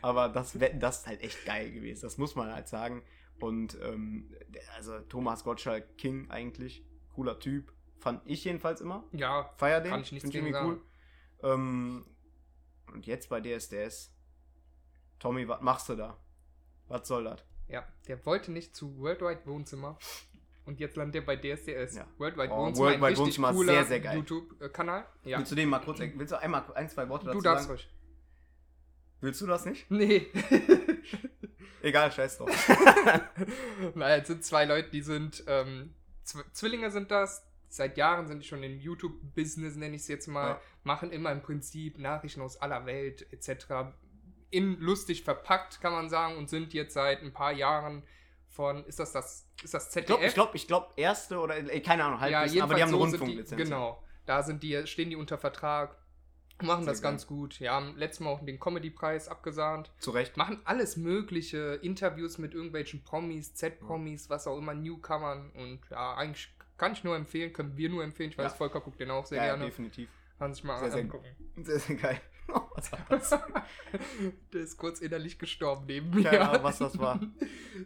[SPEAKER 2] Aber das, das ist halt echt geil gewesen. Das muss man halt sagen. Und ähm, also Thomas Gottschalk King eigentlich. Cooler Typ. Fand ich jedenfalls immer.
[SPEAKER 1] Ja,
[SPEAKER 2] Feier den.
[SPEAKER 1] Kann ich nichts gegen
[SPEAKER 2] irgendwie Ähm, und jetzt bei DSDS. Tommy, was machst du da? Was soll das?
[SPEAKER 1] Ja. Der wollte nicht zu Worldwide Wohnzimmer. Und jetzt landet er bei DSDS.
[SPEAKER 2] Ja.
[SPEAKER 1] Worldwide
[SPEAKER 2] Oh,
[SPEAKER 1] Wohnzimmer,
[SPEAKER 2] Worldwide
[SPEAKER 1] ein richtig
[SPEAKER 2] Wohnzimmer ist
[SPEAKER 1] cooler
[SPEAKER 2] sehr, sehr geil.
[SPEAKER 1] YouTube-Kanal. Ja.
[SPEAKER 2] Willst du den mal kurz, willst du einmal ein, zwei Worte dazu
[SPEAKER 1] Du darfst
[SPEAKER 2] sagen?
[SPEAKER 1] ruhig.
[SPEAKER 2] Willst du das nicht?
[SPEAKER 1] Nee.
[SPEAKER 2] Egal, scheiß drauf.
[SPEAKER 1] Naja, es sind zwei Leute, die sind, ähm, Zw Zwillinge sind das. Seit Jahren sind die schon im YouTube-Business, nenne ich es jetzt mal.
[SPEAKER 2] Ja.
[SPEAKER 1] Machen immer im Prinzip Nachrichten aus aller Welt etc. In lustig verpackt, kann man sagen, und sind jetzt seit ein paar Jahren von, ist das das, ist das
[SPEAKER 2] Ich glaube,
[SPEAKER 1] ZDF?
[SPEAKER 2] ich glaube, ich glaub, erste oder äh, keine Ahnung,
[SPEAKER 1] ja,
[SPEAKER 2] halbwissen,
[SPEAKER 1] jedenfalls
[SPEAKER 2] aber die haben eine
[SPEAKER 1] so die,
[SPEAKER 2] Rundfunklizenz.
[SPEAKER 1] Genau, da sind die, stehen die unter Vertrag, machen
[SPEAKER 2] Sehr
[SPEAKER 1] das
[SPEAKER 2] geil.
[SPEAKER 1] ganz gut. Ja, haben letztes Mal auch den Comedy-Preis abgesahnt.
[SPEAKER 2] Zu Recht.
[SPEAKER 1] Machen alles mögliche, Interviews mit irgendwelchen Promis, Z-Promis, was auch immer, Newcomern und ja, eigentlich kann ich nur empfehlen, können wir nur empfehlen. Ich weiß,
[SPEAKER 2] Ja.
[SPEAKER 1] Volker guckt den auch sehr
[SPEAKER 2] ja,
[SPEAKER 1] gerne.
[SPEAKER 2] definitiv.
[SPEAKER 1] Kann sich mal
[SPEAKER 2] sehr
[SPEAKER 1] angucken.
[SPEAKER 2] Sehr, sehr geil. Oh, was war das?
[SPEAKER 1] Der ist kurz innerlich gestorben neben mir.
[SPEAKER 2] Keine Ahnung, was das war.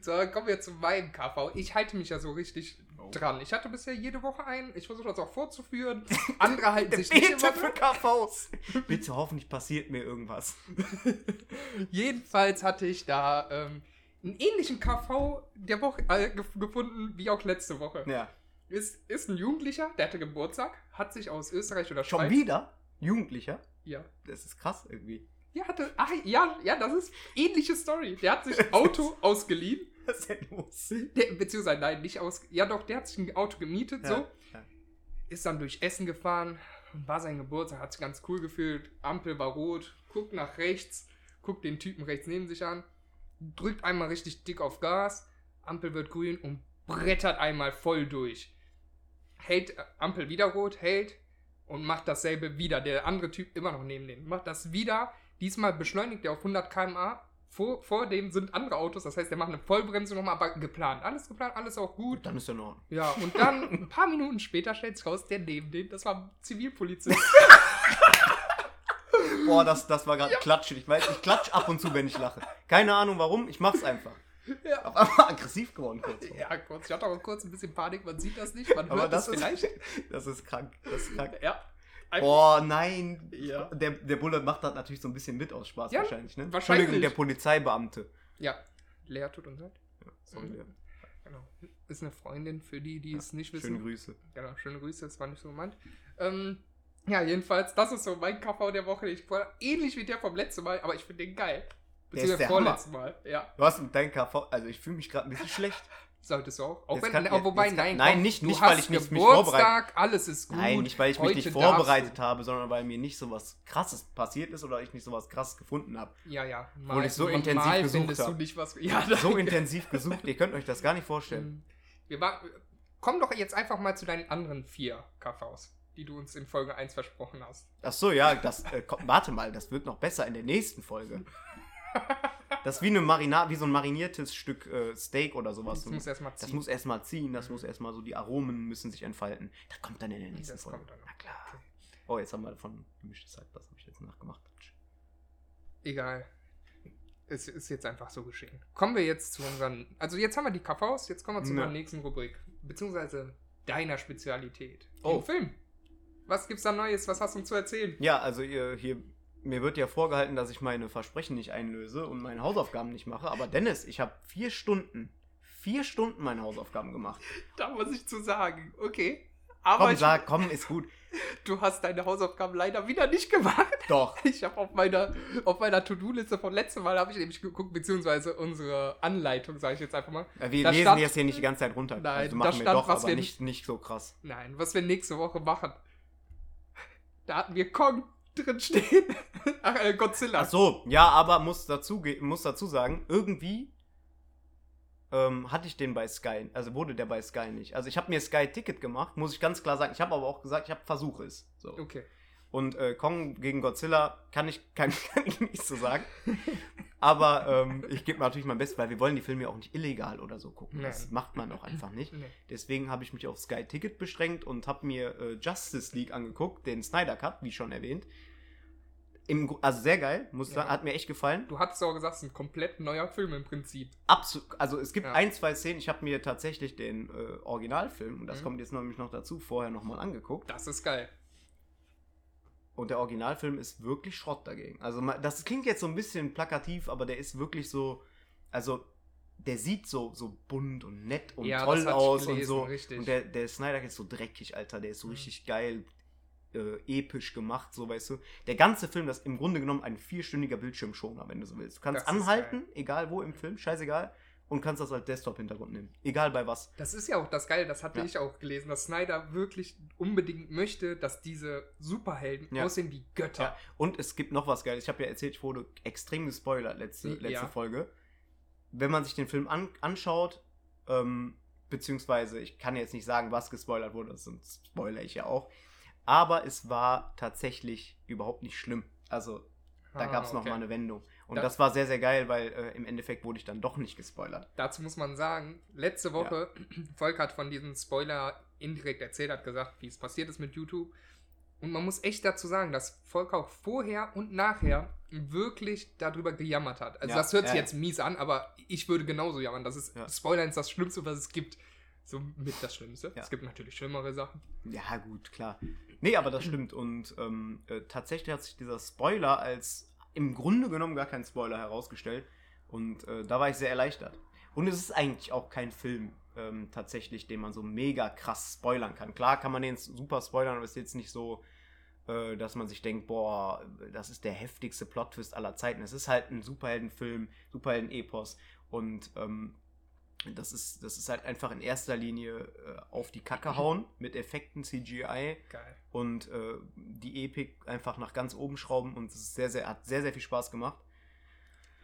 [SPEAKER 1] So, dann kommen wir zu meinem KV. Ich halte mich ja so richtig
[SPEAKER 2] Oh.
[SPEAKER 1] dran. Ich hatte bisher jede Woche einen. Ich versuche das auch vorzuführen. Andere halten sich nicht immer
[SPEAKER 2] für
[SPEAKER 1] dran.
[SPEAKER 2] KVs. Bitte hoffentlich passiert mir irgendwas.
[SPEAKER 1] Jedenfalls hatte ich da ähm, einen ähnlichen KV der Woche äh, gef- gefunden wie auch letzte Woche.
[SPEAKER 2] Ja.
[SPEAKER 1] Ist, ist ein Jugendlicher, der hatte Geburtstag, hat sich aus Österreich oder
[SPEAKER 2] Schon
[SPEAKER 1] Schweiz.
[SPEAKER 2] wieder? Jugendlicher?
[SPEAKER 1] Ja.
[SPEAKER 2] Das ist krass irgendwie.
[SPEAKER 1] Ja, hatte. Ach, ja, ja, das ist ähnliche Story. Der hat sich ein Auto ausgeliehen.
[SPEAKER 2] Was ist denn los?
[SPEAKER 1] Der, beziehungsweise, nein, nicht aus. Ja, doch, der hat sich ein Auto gemietet,
[SPEAKER 2] Ja,
[SPEAKER 1] so.
[SPEAKER 2] ja.
[SPEAKER 1] Ist dann durch Essen gefahren. War sein Geburtstag, hat sich ganz cool gefühlt. Ampel war rot, guckt nach rechts, guckt den Typen rechts neben sich an, drückt einmal richtig dick auf Gas, Ampel wird grün und brettert einmal voll durch. Hält Ampel wieder rot, hält und macht dasselbe wieder. Der andere Typ immer noch neben dem. Macht das wieder. Diesmal beschleunigt er auf 100 km/h. Vor, vor dem sind andere Autos, das heißt, der macht eine Vollbremsung nochmal, aber geplant. Alles geplant, alles auch gut.
[SPEAKER 2] Dann ist er Ordnung.
[SPEAKER 1] Ja, und dann ein paar Minuten später stellt sich raus, der neben dem, das war Zivilpolizist.
[SPEAKER 2] Boah, das, das war gerade klatschen. Ich weiß, ich klatsch ab und zu, wenn ich lache. Keine Ahnung warum, ich mach's einfach.
[SPEAKER 1] ja.
[SPEAKER 2] Auf einmal aggressiv geworden kurz.
[SPEAKER 1] ja, kurz. Ich hatte auch kurz ein bisschen Panik, man sieht das nicht, man
[SPEAKER 2] Aber
[SPEAKER 1] hört das,
[SPEAKER 2] das ist,
[SPEAKER 1] vielleicht.
[SPEAKER 2] das ist krank. Das ist krank.
[SPEAKER 1] Ja.
[SPEAKER 2] Boah, nein.
[SPEAKER 1] Ja.
[SPEAKER 2] Der, der Bulle macht das natürlich so ein bisschen mit aus Spaß
[SPEAKER 1] Ja,
[SPEAKER 2] wahrscheinlich, ne?
[SPEAKER 1] wahrscheinlich.
[SPEAKER 2] Entschuldigung, der Polizeibeamte.
[SPEAKER 1] Ja. Lea tut uns leid.
[SPEAKER 2] Sorry, Lea.
[SPEAKER 1] Genau. Ist eine Freundin für die, die es nicht wissen.
[SPEAKER 2] Schöne Grüße.
[SPEAKER 1] Genau, schöne Grüße, das war nicht so gemeint. Ähm, ja, jedenfalls, das ist so mein KV der Woche. Ich war ähnlich wie der vom letzten Mal, aber ich finde den geil. Beziehungsweise
[SPEAKER 2] der
[SPEAKER 1] vorletzten Mal. Ja,
[SPEAKER 2] Du hast mit deinem KV, also ich fühle mich gerade ein bisschen schlecht.
[SPEAKER 1] solltest du auch. Auch wenn,
[SPEAKER 2] kann-
[SPEAKER 1] auch wobei,
[SPEAKER 2] jetzt kann-
[SPEAKER 1] nein,
[SPEAKER 2] nein,
[SPEAKER 1] komm,
[SPEAKER 2] nicht- nicht, weil ich nicht mich
[SPEAKER 1] Geburtstag, alles ist gut.
[SPEAKER 2] Nein, nicht weil ich mich nicht vorbereitet habe, sondern weil mir nicht so was krasses passiert ist oder ich nicht so was krasses gefunden habe.
[SPEAKER 1] Ja, ja.
[SPEAKER 2] Obwohl ich so intensiv
[SPEAKER 1] mal
[SPEAKER 2] gesucht
[SPEAKER 1] findest du
[SPEAKER 2] hab.
[SPEAKER 1] nicht was. Ja,
[SPEAKER 2] So intensiv gesucht, ihr könnt euch das gar nicht vorstellen.
[SPEAKER 1] Ähm, Wir war, komm doch jetzt einfach mal zu deinen anderen vier KVs, die du uns in Folge 1 versprochen hast.
[SPEAKER 2] Ach so, ja, das, äh, komm, warte mal, das wird noch besser in der nächsten Folge. Das ist wie, eine Marina wie so ein mariniertes Stück äh, Steak oder sowas.
[SPEAKER 1] Das muss erstmal
[SPEAKER 2] Das
[SPEAKER 1] ziehen.
[SPEAKER 2] muss erstmal ziehen, das muss erstmal so, die Aromen müssen sich entfalten. Das kommt dann in der nächsten
[SPEAKER 1] Das
[SPEAKER 2] Folge.
[SPEAKER 1] kommt dann.
[SPEAKER 2] Na klar. Oh, jetzt haben wir von gemischtes Hack, was habe ich jetzt nachgemacht?
[SPEAKER 1] Egal. Es ist jetzt einfach so geschehen. Kommen wir jetzt zu unseren. Also, jetzt haben wir die KVs, jetzt kommen wir zu unserer nächsten Rubrik. Beziehungsweise deiner Spezialität.
[SPEAKER 2] Oh.
[SPEAKER 1] Film. Was gibt's da Neues? Was hast du uns zu erzählen?
[SPEAKER 2] Ja, also ihr, hier, mir wird ja vorgehalten, dass ich meine Versprechen nicht einlöse und meine Hausaufgaben nicht mache. Aber Dennis, ich habe vier Stunden, vier Stunden meine Hausaufgaben gemacht.
[SPEAKER 1] Da muss ich zu sagen. Okay. Aber
[SPEAKER 2] Komm,
[SPEAKER 1] ich,
[SPEAKER 2] sag, komm, ist gut.
[SPEAKER 1] du hast deine Hausaufgaben leider wieder nicht gemacht.
[SPEAKER 2] Doch.
[SPEAKER 1] Ich habe auf meiner, auf meiner To-Do-Liste vom letzten Mal habe ich nämlich geguckt, beziehungsweise unsere Anleitung, sage ich jetzt einfach mal.
[SPEAKER 2] Wir
[SPEAKER 1] Da
[SPEAKER 2] lesen
[SPEAKER 1] stand-
[SPEAKER 2] jetzt hier nicht die ganze Zeit runter.
[SPEAKER 1] Nein,
[SPEAKER 2] also
[SPEAKER 1] da
[SPEAKER 2] machen wir
[SPEAKER 1] stand,
[SPEAKER 2] doch,
[SPEAKER 1] was
[SPEAKER 2] aber
[SPEAKER 1] wir
[SPEAKER 2] nicht, nicht so krass.
[SPEAKER 1] Nein, was wir nächste Woche machen. Da hatten wir Kong drin stehen. Ach, äh, Godzilla.
[SPEAKER 2] Ach so, ja, aber muss dazu, muss dazu sagen, irgendwie ähm, hatte ich den bei Sky, also wurde der bei Sky nicht. Also ich habe mir Sky Ticket gemacht, muss ich ganz klar sagen. Ich habe aber auch gesagt, ich habe versuche es. So.
[SPEAKER 1] Okay.
[SPEAKER 2] Und äh, Kong gegen Godzilla kann ich, kann, kann ich nicht so sagen. Aber ähm, ich gebe natürlich mein Bestes, weil wir wollen die Filme ja auch nicht illegal oder so gucken. Das
[SPEAKER 1] Nein.
[SPEAKER 2] macht man auch einfach nicht.
[SPEAKER 1] Nee.
[SPEAKER 2] Deswegen habe ich mich auf Sky Ticket beschränkt und habe mir äh, Justice League angeguckt, den Snyder Cut, wie schon erwähnt. Im, also sehr geil, muss ich
[SPEAKER 1] Ja.
[SPEAKER 2] sagen, hat mir echt gefallen.
[SPEAKER 1] Du hattest auch gesagt, es ist ein komplett neuer Film im Prinzip.
[SPEAKER 2] Absolut, also es gibt
[SPEAKER 1] Ja.
[SPEAKER 2] ein, zwei Szenen, ich habe mir tatsächlich den äh, Originalfilm, und das
[SPEAKER 1] Mhm.
[SPEAKER 2] kommt jetzt nämlich noch dazu, vorher nochmal angeguckt.
[SPEAKER 1] Das ist geil.
[SPEAKER 2] Und der Originalfilm ist wirklich Schrott dagegen. Also das klingt jetzt so ein bisschen plakativ, aber der ist wirklich so, also der sieht so, so bunt und nett und
[SPEAKER 1] Ja,
[SPEAKER 2] toll aus und
[SPEAKER 1] gelesen,
[SPEAKER 2] so.
[SPEAKER 1] richtig.
[SPEAKER 2] Und der, der Snyder ist so dreckig, Alter, der ist so
[SPEAKER 1] Mhm.
[SPEAKER 2] richtig geil, äh, episch gemacht, so weißt du. Der ganze Film, das ist im Grunde genommen ein vierstündiger Bildschirmschoner, wenn du so willst. Du kannst
[SPEAKER 1] Das
[SPEAKER 2] anhalten, egal wo im Film, scheißegal, und kannst das als Desktop-Hintergrund nehmen. Egal bei was.
[SPEAKER 1] Das ist ja auch das Geile, das hatte
[SPEAKER 2] Ja.
[SPEAKER 1] ich auch gelesen, dass Snyder wirklich unbedingt möchte, dass diese Superhelden
[SPEAKER 2] Ja.
[SPEAKER 1] aussehen wie Götter.
[SPEAKER 2] Ja, und es gibt noch was Geiles. Ich habe ja erzählt, ich wurde extrem gespoilert letzte, letzte Folge. Wenn man sich den Film an, anschaut, ähm, beziehungsweise ich kann jetzt nicht sagen, was gespoilert wurde, sonst spoilere ich ja auch. Aber es war tatsächlich überhaupt nicht schlimm. Also da
[SPEAKER 1] Ah,
[SPEAKER 2] gab es noch
[SPEAKER 1] okay.
[SPEAKER 2] mal eine Wendung. Und
[SPEAKER 1] Da-
[SPEAKER 2] das war sehr, sehr geil, weil äh, im Endeffekt wurde ich dann doch nicht gespoilert.
[SPEAKER 1] Dazu muss man sagen, letzte Woche, Volk hat von diesem Spoiler indirekt erzählt, hat gesagt, wie es passiert ist mit YouTube. Und man muss echt dazu sagen, dass Volk auch vorher und nachher wirklich darüber gejammert hat. Also
[SPEAKER 2] Ja,
[SPEAKER 1] das hört sich
[SPEAKER 2] ja,
[SPEAKER 1] jetzt mies an, aber ich würde genauso jammern. Das ist,
[SPEAKER 2] Ja.
[SPEAKER 1] Spoilern ist das Schlimmste, was es gibt. So mit das Schlimmste.
[SPEAKER 2] Ja.
[SPEAKER 1] Es gibt natürlich schlimmere Sachen.
[SPEAKER 2] Ja, gut, klar. Nee, aber das stimmt. Und ähm, äh, tatsächlich hat sich dieser Spoiler als im Grunde genommen gar kein Spoiler herausgestellt. Und äh, da war ich sehr erleichtert. Und es ist eigentlich auch kein Film ähm, tatsächlich, den man so mega krass spoilern kann. Klar kann man den super spoilern, aber es ist jetzt nicht so, äh, dass man sich denkt, boah, das ist der heftigste Plot-Twist aller Zeiten. Es ist halt ein Superheldenfilm, Superhelden-Epos. Und ähm, das ist, das ist halt einfach in erster Linie äh, auf die Kacke hauen mit Effekten, CGI
[SPEAKER 1] Geil.
[SPEAKER 2] und äh, die Epik einfach nach ganz oben schrauben und es sehr, sehr, hat sehr, sehr viel Spaß gemacht.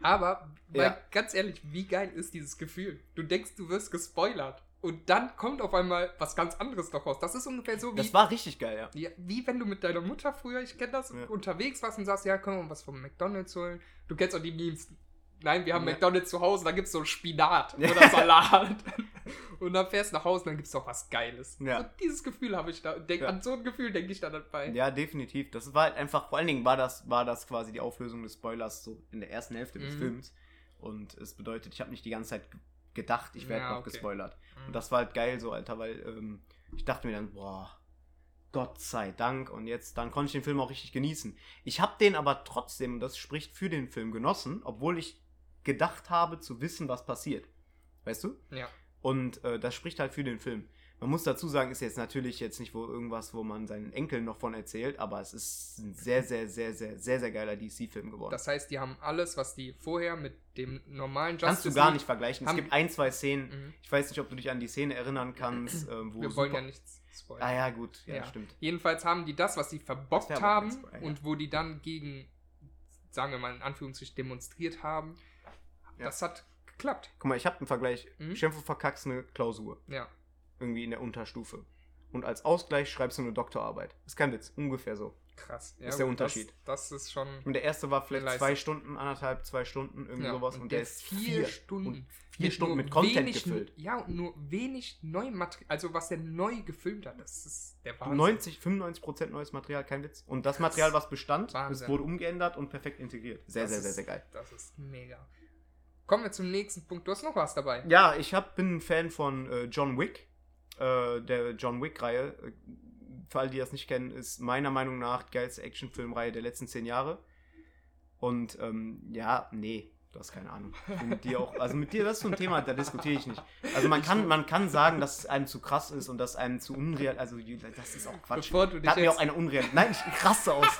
[SPEAKER 1] Aber, weil,
[SPEAKER 2] Ja.
[SPEAKER 1] ganz ehrlich, wie geil ist dieses Gefühl? Du denkst, du wirst gespoilert. Und dann kommt auf einmal was ganz anderes doch raus. Das ist ungefähr so wie.
[SPEAKER 2] Das war richtig geil, ja.
[SPEAKER 1] Wie wenn du mit deiner Mutter früher, ich kenne das,
[SPEAKER 2] Ja.
[SPEAKER 1] unterwegs warst und sagst, ja, können wir was vom McDonalds holen? Du kennst auch die Memes. Nein, wir haben
[SPEAKER 2] Ja.
[SPEAKER 1] McDonalds zu Hause, da gibt es so Spinat oder Salat. und dann fährst du nach Hause und dann gibt es doch was Geiles.
[SPEAKER 2] Ja.
[SPEAKER 1] Und dieses Gefühl habe ich da. Denk,
[SPEAKER 2] Ja.
[SPEAKER 1] An so ein Gefühl denke ich da dabei.
[SPEAKER 2] Ja, definitiv. Das war halt einfach, vor allen Dingen war das, war das quasi die Auflösung des Spoilers so in der ersten Hälfte des
[SPEAKER 1] Mhm.
[SPEAKER 2] Films. Und es bedeutet, ich habe nicht die ganze Zeit ge- gedacht, ich werde
[SPEAKER 1] Ja,
[SPEAKER 2] noch
[SPEAKER 1] okay.
[SPEAKER 2] gespoilert.
[SPEAKER 1] Mhm.
[SPEAKER 2] Und das war halt geil so, Alter, weil ähm, ich dachte mir dann, boah, Gott sei Dank. Und jetzt, dann konnte ich den Film auch richtig genießen. Ich habe den aber trotzdem, und das spricht für den Film, genossen, obwohl ich gedacht habe zu wissen, was passiert. Weißt du?
[SPEAKER 1] ja.
[SPEAKER 2] Und äh, das spricht halt für den Film. Man muss dazu sagen, ist jetzt natürlich jetzt nicht wo irgendwas, wo man seinen Enkeln noch von erzählt, aber es ist ein sehr, sehr, sehr, sehr, sehr, sehr geiler DC-Film geworden.
[SPEAKER 1] Das heißt, die haben alles, was die vorher mit dem normalen
[SPEAKER 2] Kannst du
[SPEAKER 1] Justice
[SPEAKER 2] gar nicht vergleichen. Es gibt ein, zwei Szenen.
[SPEAKER 1] Mhm.
[SPEAKER 2] Ich weiß nicht, ob du dich an die Szene erinnern kannst, äh, wo
[SPEAKER 1] Wir wollen ja nichts spoilern.
[SPEAKER 2] Ah ja, gut, ja,
[SPEAKER 1] Ja.
[SPEAKER 2] stimmt.
[SPEAKER 1] Jedenfalls haben die das, was sie verbockt haben
[SPEAKER 2] Spoiler, ja.
[SPEAKER 1] und wo die dann gegen, sagen wir mal in Anführungszeichen, demonstriert haben,
[SPEAKER 2] Ja.
[SPEAKER 1] das hat geklappt.
[SPEAKER 2] Guck mal, ich habe einen Vergleich.
[SPEAKER 1] Mhm.
[SPEAKER 2] Stell verkackst eine Klausur.
[SPEAKER 1] Ja.
[SPEAKER 2] Irgendwie in der Unterstufe. Und als Ausgleich schreibst du eine Doktorarbeit. Ist kein Witz, ungefähr so.
[SPEAKER 1] Krass. Ja,
[SPEAKER 2] Ist der
[SPEAKER 1] gut,
[SPEAKER 2] Unterschied.
[SPEAKER 1] Das, das ist schon.
[SPEAKER 2] Und der erste war vielleicht zwei. Stunden, anderthalb, zwei Stunden, irgendwie
[SPEAKER 1] Ja,
[SPEAKER 2] sowas.
[SPEAKER 1] und
[SPEAKER 2] Und,
[SPEAKER 1] der
[SPEAKER 2] der ist
[SPEAKER 1] vier Stunden.
[SPEAKER 2] Und vier Stunden mit Content
[SPEAKER 1] wenig,
[SPEAKER 2] gefüllt.
[SPEAKER 1] Ja, und nur wenig Neumaterial, also was der neu gefilmt hat, das ist der Wahnsinn.
[SPEAKER 2] 90, 95 Prozent neues Material, kein Witz. Und das Material, was bestand, es wurde umgeändert und perfekt integriert. Sehr,
[SPEAKER 1] Das
[SPEAKER 2] sehr, sehr, sehr geil.
[SPEAKER 1] Das ist mega. Kommen wir zum nächsten Punkt. Du hast noch was dabei.
[SPEAKER 2] Ja, ich hab, bin ein Fan von äh, John Wick, äh, der John Wick-Reihe. Äh, für alle, die das nicht kennen, ist meiner Meinung nach die geilste Actionfilmreihe der letzten zehn Jahre. Und ähm, ja, nee, du hast keine Ahnung. Ich mit dir auch, also mit dir, das ist so ein Thema, da diskutiere ich nicht. Also man kann, man kann sagen, dass es einem zu krass ist und dass einem zu unreal, also das ist auch Quatsch.
[SPEAKER 1] Bevor du dich
[SPEAKER 2] Da hat mir auch eine unreal. Nein, ich raste aus.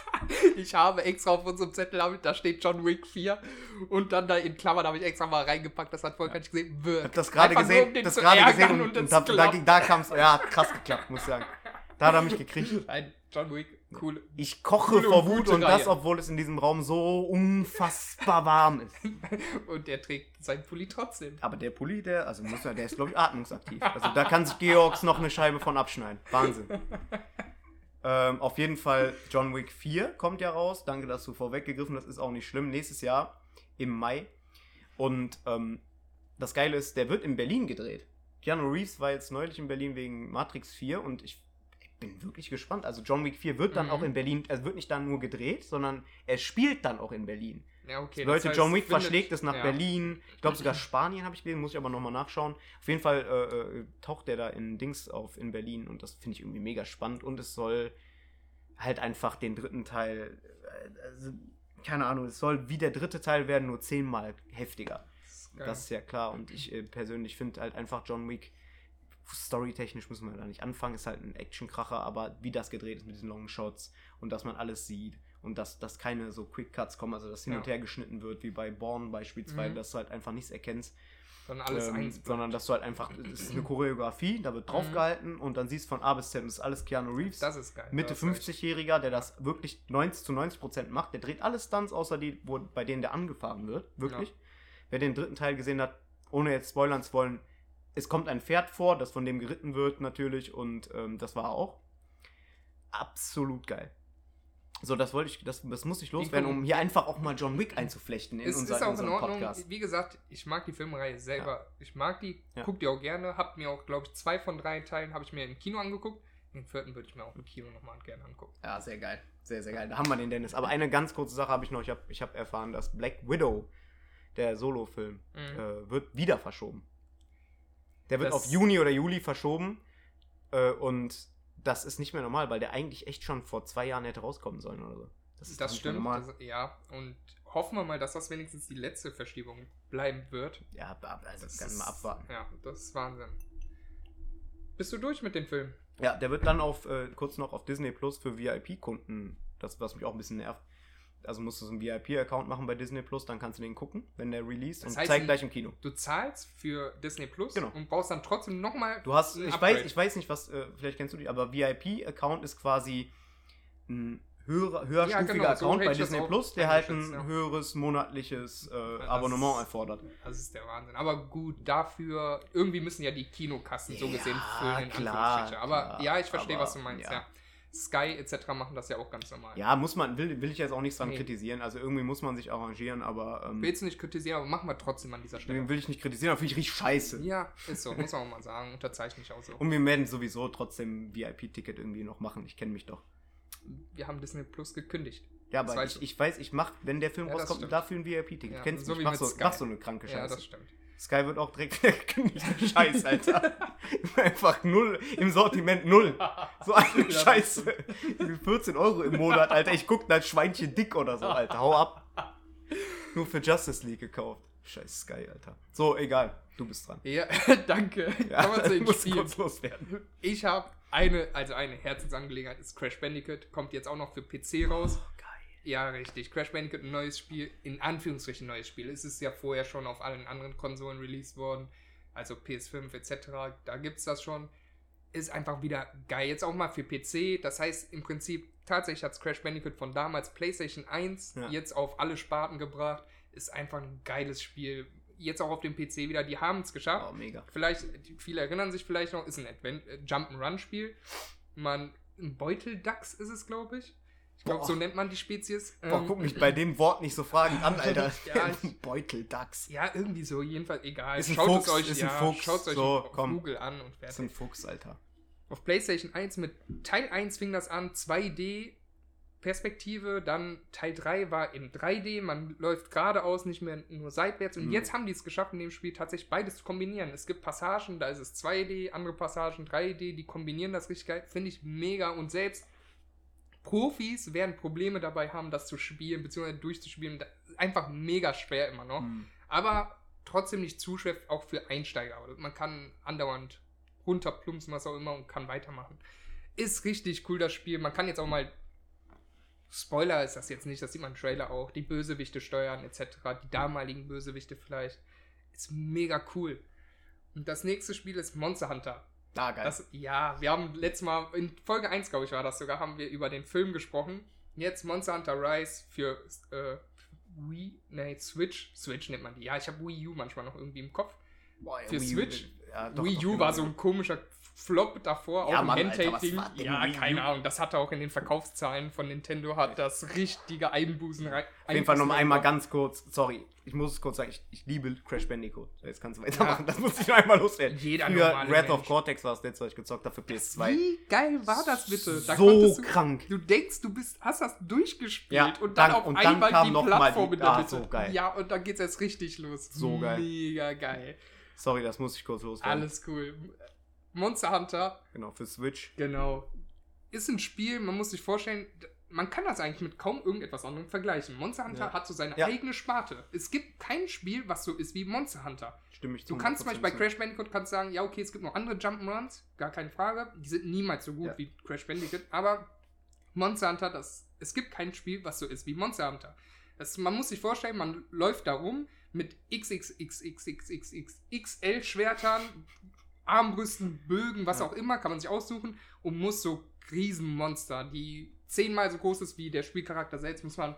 [SPEAKER 1] Ich habe extra auf unserem Zettel, da steht John Wick 4 und dann da in Klammern habe ich extra mal reingepackt, das hat Volker nicht gesehen.
[SPEAKER 2] Ich
[SPEAKER 1] Wird.
[SPEAKER 2] hab das gerade gesehen,
[SPEAKER 1] um
[SPEAKER 2] das gerade gesehen und,
[SPEAKER 1] und
[SPEAKER 2] und da, da, da kam es, ja, hat krass geklappt, muss ich sagen. Da hat er mich gekriegt.
[SPEAKER 1] Ein John Wick, cool.
[SPEAKER 2] Ich koche
[SPEAKER 1] Coole
[SPEAKER 2] vor
[SPEAKER 1] und
[SPEAKER 2] Wut
[SPEAKER 1] gute
[SPEAKER 2] und das, obwohl es in diesem Raum so unfassbar warm ist.
[SPEAKER 1] Und der trägt seinen Pulli trotzdem.
[SPEAKER 2] Aber der Pulli, der, also muss er, der ist, glaube ich, atmungsaktiv. Also da kann sich Georgs noch eine Scheibe von abschneiden. Wahnsinn. ähm, auf jeden Fall, John Wick 4 kommt ja raus. Danke, dass du vorweggegriffen Das ist auch nicht schlimm. Nächstes Jahr im Mai. Und ähm, das Geile ist, der wird in Berlin gedreht. Keanu Reeves war jetzt neulich in Berlin wegen Matrix 4 und ich bin wirklich gespannt. Also John Wick 4 wird dann
[SPEAKER 1] Mhm.
[SPEAKER 2] auch in Berlin, es wird nicht dann nur gedreht, sondern er spielt dann auch in Berlin.
[SPEAKER 1] Ja, okay.
[SPEAKER 2] Leute,
[SPEAKER 1] das heißt,
[SPEAKER 2] John Wick
[SPEAKER 1] findet-
[SPEAKER 2] verschlägt es nach
[SPEAKER 1] ja.
[SPEAKER 2] Berlin. Ich glaube sogar Spanien habe ich gelesen, muss ich aber nochmal nachschauen. Auf jeden Fall äh, äh, taucht der da in Dings auf in Berlin und das finde ich irgendwie mega spannend. Und es soll halt einfach den dritten Teil, äh, also, keine Ahnung, es soll wie der dritte Teil werden, nur zehnmal heftiger.
[SPEAKER 1] Das ist.
[SPEAKER 2] Das ist ja klar. Und ich äh, persönlich finde halt einfach John Wick, storytechnisch müssen wir da nicht anfangen, ist halt ein Actionkracher, aber wie das gedreht ist mit diesen Long Shots und dass man alles sieht und dass, dass keine so Quick Cuts kommen, also dass hin und
[SPEAKER 1] Ja.
[SPEAKER 2] her geschnitten wird, wie bei Born beispielsweise,
[SPEAKER 1] Mhm.
[SPEAKER 2] dass du halt einfach nichts erkennst,
[SPEAKER 1] Dann alles
[SPEAKER 2] ähm,
[SPEAKER 1] eins.
[SPEAKER 2] sondern dass du halt einfach, es ist eine Choreografie, da wird
[SPEAKER 1] Mhm.
[SPEAKER 2] draufgehalten und dann siehst du von A bis Z, und das ist alles Keanu Reeves.
[SPEAKER 1] Das ist geil.
[SPEAKER 2] Mitte
[SPEAKER 1] Das ist echt-
[SPEAKER 2] 50-Jähriger, der das wirklich 90 zu 90 Prozent macht. Der dreht alle Stunts, außer die, wo, bei denen der angefahren wird. Wirklich.
[SPEAKER 1] Ja.
[SPEAKER 2] Wer den dritten Teil gesehen hat, ohne jetzt spoilern zu wollen, es kommt ein Pferd vor, das von dem geritten wird natürlich und ähm, das war auch absolut geil. So, das wollte ich, das, das muss ich loswerden, um hier einfach auch mal John Wick einzuflechten in
[SPEAKER 1] Es
[SPEAKER 2] unser,
[SPEAKER 1] ist auch in
[SPEAKER 2] unseren
[SPEAKER 1] Ordnung.
[SPEAKER 2] Podcast.
[SPEAKER 1] Wie gesagt, ich mag die Filmreihe selber. Ich mag die,
[SPEAKER 2] Ja.
[SPEAKER 1] guck die auch gerne. Hab mir auch, glaube ich, zwei von drei Teilen habe ich mir im Kino angeguckt. Den vierten würde ich mir auch im Kino nochmal gerne angucken.
[SPEAKER 2] Ja, sehr geil. Sehr, sehr geil. Da haben wir den Dennis. Aber eine ganz kurze Sache habe ich noch. Ich habe ich hab erfahren, dass Black Widow, der Solo-Film,
[SPEAKER 1] Mhm.
[SPEAKER 2] äh, wird wieder verschoben. Der wird
[SPEAKER 1] Das-
[SPEAKER 2] auf Juni oder Juli verschoben. Äh, und das ist nicht mehr normal, weil der eigentlich echt schon vor zwei Jahren hätte rauskommen sollen oder so. Das ist
[SPEAKER 1] Das stimmt, das, ja. Und hoffen wir mal, dass das wenigstens die letzte Verschiebung bleiben wird.
[SPEAKER 2] ja, also
[SPEAKER 1] Das
[SPEAKER 2] kann mal abwarten.
[SPEAKER 1] Ja, das ist Wahnsinn. Bist du durch mit dem Film?
[SPEAKER 2] Ja, der wird dann auf, äh, kurz noch auf Disney Plus für VIP-Kunden, das, was mich auch ein bisschen nervt. Also musst du so einen VIP-Account machen bei Disney Plus, dann kannst du den gucken, wenn der release
[SPEAKER 1] Das
[SPEAKER 2] und
[SPEAKER 1] heißt,
[SPEAKER 2] zeigt gleich im Kino.
[SPEAKER 1] Du zahlst für Disney Plus
[SPEAKER 2] Genau.
[SPEAKER 1] und brauchst dann trotzdem nochmal.
[SPEAKER 2] Du hast, ich
[SPEAKER 1] Upgrade.
[SPEAKER 2] weiß, ich weiß nicht, was, äh, vielleicht kennst du die, aber VIP-Account ist quasi ein höherer, höherstufiger
[SPEAKER 1] genau, so
[SPEAKER 2] Account
[SPEAKER 1] hätte
[SPEAKER 2] bei Disney Plus, der halt ein
[SPEAKER 1] ja.
[SPEAKER 2] höheres monatliches äh,
[SPEAKER 1] das-
[SPEAKER 2] Abonnement erfordert.
[SPEAKER 1] Das ist der Wahnsinn. Aber gut, dafür, irgendwie müssen ja die Kinokassen so
[SPEAKER 2] Ja,
[SPEAKER 1] gesehen füllen, in
[SPEAKER 2] klar.
[SPEAKER 1] Aber
[SPEAKER 2] klar,
[SPEAKER 1] ja, ich verstehe,
[SPEAKER 2] aber,
[SPEAKER 1] was du meinst,
[SPEAKER 2] ja.
[SPEAKER 1] Ja. Sky etc. machen das ja auch ganz normal.
[SPEAKER 2] Ja, muss man, will, will ich jetzt auch nichts dran
[SPEAKER 1] Nee.
[SPEAKER 2] kritisieren. Also irgendwie muss man sich arrangieren, aber ähm,
[SPEAKER 1] Willst du nicht kritisieren, aber machen wir trotzdem an dieser Stelle.
[SPEAKER 2] den will ich nicht kritisieren, aber finde ich richtig scheiße.
[SPEAKER 1] Ja, ist so, muss man auch mal sagen. Unterzeichne ich auch so.
[SPEAKER 2] Und wir werden sowieso trotzdem ein VIP-Ticket irgendwie noch machen. Ich kenne mich doch.
[SPEAKER 1] Wir haben Disney Plus gekündigt.
[SPEAKER 2] Ja, aber ich,
[SPEAKER 1] du.
[SPEAKER 2] ich weiß, ich mach, wenn der Film
[SPEAKER 1] Ja,
[SPEAKER 2] rauskommt, dafür ein VIP-Ticket.
[SPEAKER 1] Ja,
[SPEAKER 2] du kennst
[SPEAKER 1] so
[SPEAKER 2] mich, mach so, mach so eine kranke
[SPEAKER 1] Ja,
[SPEAKER 2] Scheiße.
[SPEAKER 1] das stimmt.
[SPEAKER 2] Sky wird auch direkt gekündigt. Scheiß, Alter. Einfach null, im Sortiment null. So eine Scheiße. 14 Euro im Monat, Alter. Ich guck da ein Schweinchen dick oder so, Alter. Hau ab. Nur für Justice League gekauft. Scheiß Sky, Alter. So, egal. Du bist dran.
[SPEAKER 1] Ja, danke.
[SPEAKER 2] Ja,
[SPEAKER 1] Kommen wir zu den
[SPEAKER 2] muss
[SPEAKER 1] Spielen.
[SPEAKER 2] kurz loswerden.
[SPEAKER 1] Ich habe eine, also eine Herzensangelegenheit ist Crash Bandicoot. Kommt jetzt auch noch für PC raus.
[SPEAKER 2] Oh, geil.
[SPEAKER 1] Ja, richtig. Crash Bandicoot, ein neues Spiel, in Anführungsstrichen neues Spiel. Es ist ja vorher schon auf allen anderen Konsolen released worden, also PS5 etc. Da gibt es das schon. Ist einfach wieder geil. Jetzt auch mal für PC. Das heißt im Prinzip, tatsächlich hat Crash Bandicoot von damals PlayStation 1
[SPEAKER 2] Ja.
[SPEAKER 1] jetzt auf alle Sparten gebracht. Ist einfach ein geiles Spiel. Jetzt auch auf dem PC wieder. Die haben es geschafft.
[SPEAKER 2] Oh, mega.
[SPEAKER 1] Vielleicht, viele erinnern sich vielleicht noch, ist ein Advent äh, Jump'n'Run-Spiel. Man, ein Beuteldachs ist es, glaube ich.
[SPEAKER 2] Boah.
[SPEAKER 1] so nennt man die Spezies.
[SPEAKER 2] Boah,
[SPEAKER 1] Ähm,
[SPEAKER 2] guck mich bei dem Wort nicht so fragend an, Alter.
[SPEAKER 1] Ja, ich-
[SPEAKER 2] Beuteldachs.
[SPEAKER 1] Ja, irgendwie so, jedenfalls egal.
[SPEAKER 2] Ist ein
[SPEAKER 1] schaut
[SPEAKER 2] Fuchs,
[SPEAKER 1] es euch,
[SPEAKER 2] ist ein
[SPEAKER 1] ja,
[SPEAKER 2] Fuchs.
[SPEAKER 1] schaut es euch
[SPEAKER 2] So,
[SPEAKER 1] auf
[SPEAKER 2] komm.
[SPEAKER 1] Google an und
[SPEAKER 2] Das ist ein
[SPEAKER 1] fertig.
[SPEAKER 2] Fuchs, Alter.
[SPEAKER 1] Auf PlayStation 1 mit Teil 1 fing das an, 2D Perspektive, dann Teil 3 war in 3D, man läuft geradeaus, nicht mehr nur seitwärts. Und
[SPEAKER 2] Mhm.
[SPEAKER 1] jetzt haben die es geschafft, in dem Spiel tatsächlich beides zu kombinieren. Es gibt Passagen, da ist es 2D, andere Passagen 3D, die kombinieren das richtig geil. Finde ich mega. Und selbst Profis werden Probleme dabei haben, das zu spielen, beziehungsweise durchzuspielen. Einfach mega schwer immer noch.
[SPEAKER 2] Hm.
[SPEAKER 1] Aber trotzdem nicht zu schwer, auch für Einsteiger. Man kann andauernd runterplumpsen, was auch immer, und kann weitermachen. Ist richtig cool, das Spiel. Man kann jetzt auch mal. Spoiler ist das jetzt nicht, das sieht man im Trailer auch. Die Bösewichte steuern, etc. Die damaligen Bösewichte vielleicht. Ist mega cool. Und das nächste Spiel ist Monster Hunter.
[SPEAKER 2] Ah, geil.
[SPEAKER 1] Das, ja, wir haben letztes Mal, in Folge 1, glaube ich, war das sogar, haben wir über den Film gesprochen. Jetzt Monster Hunter Rise für äh, Wii, nee, Switch. Switch nennt man die. Ja, ich habe Wii U manchmal noch irgendwie im Kopf.
[SPEAKER 2] Boah, ja,
[SPEAKER 1] für
[SPEAKER 2] Wii U,
[SPEAKER 1] Switch?
[SPEAKER 2] Ja, doch,
[SPEAKER 1] Wii U war so ein komischer Flop davor,
[SPEAKER 2] Ja,
[SPEAKER 1] auch
[SPEAKER 2] Mann,
[SPEAKER 1] im Handheld-Ding. Ja, keine Ahnung. Das hatte auch in den Verkaufszahlen von Nintendo, hat das richtige Einbußen rein.
[SPEAKER 2] Auf jeden Fall noch einmal ganz kurz, sorry, ich muss es kurz sagen, ich, ich liebe Crash Bandicoot. Jetzt kannst du weitermachen, das muss ich noch einmal loswerden.
[SPEAKER 1] Jeder
[SPEAKER 2] Früher Wrath of
[SPEAKER 1] Mensch.
[SPEAKER 2] Cortex war das letzte, was ich gezockt habe für PS2.
[SPEAKER 1] Wie geil war das bitte? Da
[SPEAKER 2] so
[SPEAKER 1] du,
[SPEAKER 2] krank.
[SPEAKER 1] Du denkst, du bist, hast das durchgespielt
[SPEAKER 2] Ja,
[SPEAKER 1] und dann
[SPEAKER 2] dann-
[SPEAKER 1] auf
[SPEAKER 2] und dann
[SPEAKER 1] einmal
[SPEAKER 2] kam
[SPEAKER 1] die
[SPEAKER 2] noch mal
[SPEAKER 1] Plattform
[SPEAKER 2] die-
[SPEAKER 1] in der
[SPEAKER 2] ah, so geil.
[SPEAKER 1] Ja, und dann geht's erst richtig los.
[SPEAKER 2] So geil.
[SPEAKER 1] Mega geil.
[SPEAKER 2] Sorry, das muss ich kurz loswerden.
[SPEAKER 1] Alles cool. Monster Hunter,
[SPEAKER 2] Genau, für Switch.
[SPEAKER 1] genau. Ist ein Spiel, man muss sich vorstellen, man kann das eigentlich mit kaum irgendetwas anderem vergleichen. Monster Hunter
[SPEAKER 2] Ja.
[SPEAKER 1] hat so seine
[SPEAKER 2] Ja.
[SPEAKER 1] eigene Sparte. Es gibt kein Spiel, was so ist wie Monster Hunter.
[SPEAKER 2] Stimme ich
[SPEAKER 1] Du
[SPEAKER 2] zu
[SPEAKER 1] kannst zum
[SPEAKER 2] 100%
[SPEAKER 1] Beispiel bei. Crash Bandicoot kannst sagen, ja, okay, es gibt noch andere Jump'n'Runs, gar keine Frage. Die sind niemals so gut
[SPEAKER 2] Ja.
[SPEAKER 1] wie Crash Bandicoot, aber Monster Hunter, das, es gibt kein Spiel, was so ist wie Monster Hunter. Das, man muss sich vorstellen, man läuft da rum mit XXXXXXL-Schwertern, Armbrüsten, Bögen, was
[SPEAKER 2] Ja.
[SPEAKER 1] auch immer, kann man sich aussuchen und muss so Riesenmonster, die zehnmal so groß ist wie der Spielcharakter selbst, muss man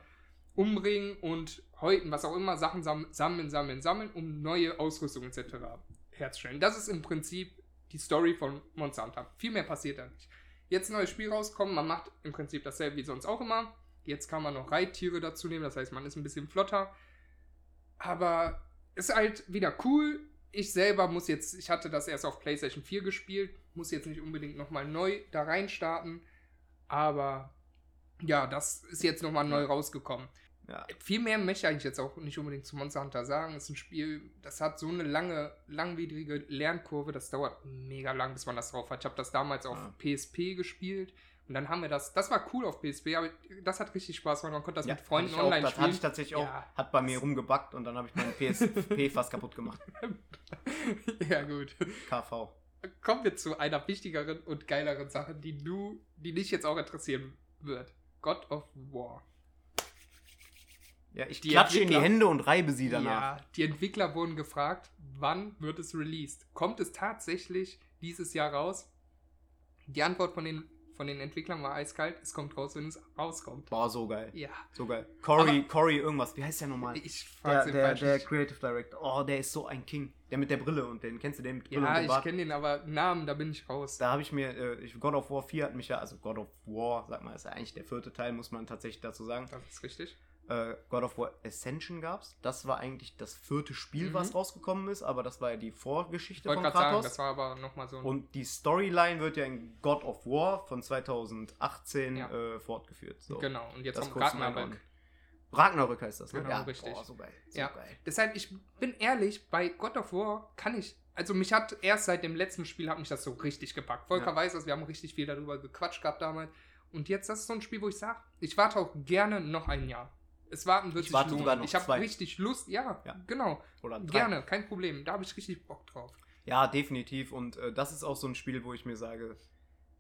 [SPEAKER 1] umbringen und häuten, was auch immer, Sachen sam- sammeln, sammeln, sammeln, um neue Ausrüstung etc. herzustellen. Das ist im Prinzip die Story von Monster Hunter. Viel mehr passiert da nicht. Jetzt ein neues Spiel rauskommen, man macht im Prinzip dasselbe wie sonst auch immer. Jetzt kann man noch Reittiere dazu nehmen, das heißt, man ist ein bisschen flotter. Aber ist halt wieder cool. Ich selber muss jetzt, ich hatte das erst auf PlayStation 4 gespielt, muss jetzt nicht unbedingt nochmal neu da reinstarten. Aber ja, das ist jetzt nochmal neu rausgekommen.
[SPEAKER 2] Ja.
[SPEAKER 1] Viel mehr möchte ich eigentlich jetzt auch nicht unbedingt zu Monster Hunter sagen. Es ist ein Spiel, das hat so eine lange, langwierige Lernkurve, das dauert mega lang, bis man das drauf hat. Ich habe das damals auf
[SPEAKER 2] Ja.
[SPEAKER 1] PSP gespielt und dann haben wir das, das war cool auf PSP, aber das hat richtig Spaß gemacht. Man konnte das
[SPEAKER 2] Ja,
[SPEAKER 1] mit Freunden
[SPEAKER 2] auch,
[SPEAKER 1] online
[SPEAKER 2] das
[SPEAKER 1] spielen.
[SPEAKER 2] hatte ich tatsächlich auch,
[SPEAKER 1] Ja.
[SPEAKER 2] hat bei mir rumgebackt und dann habe ich meinen PSP fast kaputt gemacht.
[SPEAKER 1] ja, gut.
[SPEAKER 2] KV.
[SPEAKER 1] Kommen wir zu einer wichtigeren und geileren Sache, die du, die dich jetzt auch interessieren wird. God of War.
[SPEAKER 2] Ja, ich
[SPEAKER 1] Die
[SPEAKER 2] klatsche in die Hände und reibe sie danach.
[SPEAKER 1] Ja, die Entwickler wurden gefragt, wann wird es released? Kommt es tatsächlich dieses Jahr raus? Die Antwort von den, von den Entwicklern war eiskalt, es kommt raus, wenn es rauskommt.
[SPEAKER 2] Boah, so geil.
[SPEAKER 1] Ja,
[SPEAKER 2] So geil. Cory, Cory irgendwas, wie heißt der nochmal?
[SPEAKER 1] ich
[SPEAKER 2] Der,
[SPEAKER 1] frag's den
[SPEAKER 2] der,
[SPEAKER 1] falsch
[SPEAKER 2] der
[SPEAKER 1] nicht.
[SPEAKER 2] Creative Director. Oh, der ist so ein King. Der mit der Brille und den kennst du den mit Brille und
[SPEAKER 1] Ja, ich kenne den, aber Namen, da bin ich raus.
[SPEAKER 2] Da habe ich mir, äh, ich, God of War 4 hat mich ja, also God of War, sag mal, ist ja eigentlich der vierte Teil, muss man tatsächlich dazu sagen.
[SPEAKER 1] Das ist richtig.
[SPEAKER 2] Äh, God of War Ascension gab's. Das war eigentlich das vierte Spiel,
[SPEAKER 1] Mhm.
[SPEAKER 2] was rausgekommen ist, aber das war ja die Vorgeschichte von
[SPEAKER 1] gerade sagen,
[SPEAKER 2] Kratos.
[SPEAKER 1] das war aber nochmal so
[SPEAKER 2] und die Storyline wird ja in God of War von 2018
[SPEAKER 1] Ja.
[SPEAKER 2] äh, fortgeführt. So.
[SPEAKER 1] genau, und jetzt
[SPEAKER 2] Das
[SPEAKER 1] kommt Ragnarök.
[SPEAKER 2] Ragnarök heißt das, ne?
[SPEAKER 1] Genau,
[SPEAKER 2] ja,
[SPEAKER 1] richtig.
[SPEAKER 2] Boah, so geil. So
[SPEAKER 1] Ja.
[SPEAKER 2] geil.
[SPEAKER 1] Deshalb, ich bin ehrlich, bei God of War kann ich. Also mich hat erst seit dem letzten Spiel hat mich das so richtig gepackt. Volker
[SPEAKER 2] Ja.
[SPEAKER 1] weiß das, wir haben richtig viel darüber gequatscht gehabt damals. Und jetzt, das ist so ein Spiel, wo ich sage, ich warte auch gerne noch ein Jahr. Es warten wird
[SPEAKER 2] Ich
[SPEAKER 1] sich lohnen.
[SPEAKER 2] sogar noch
[SPEAKER 1] ich habe richtig Lust, ja,
[SPEAKER 2] Ja.
[SPEAKER 1] genau. Gerne, kein Problem. Da habe ich richtig Bock drauf.
[SPEAKER 2] Ja, definitiv. Und äh, das ist auch so ein Spiel, wo ich mir sage,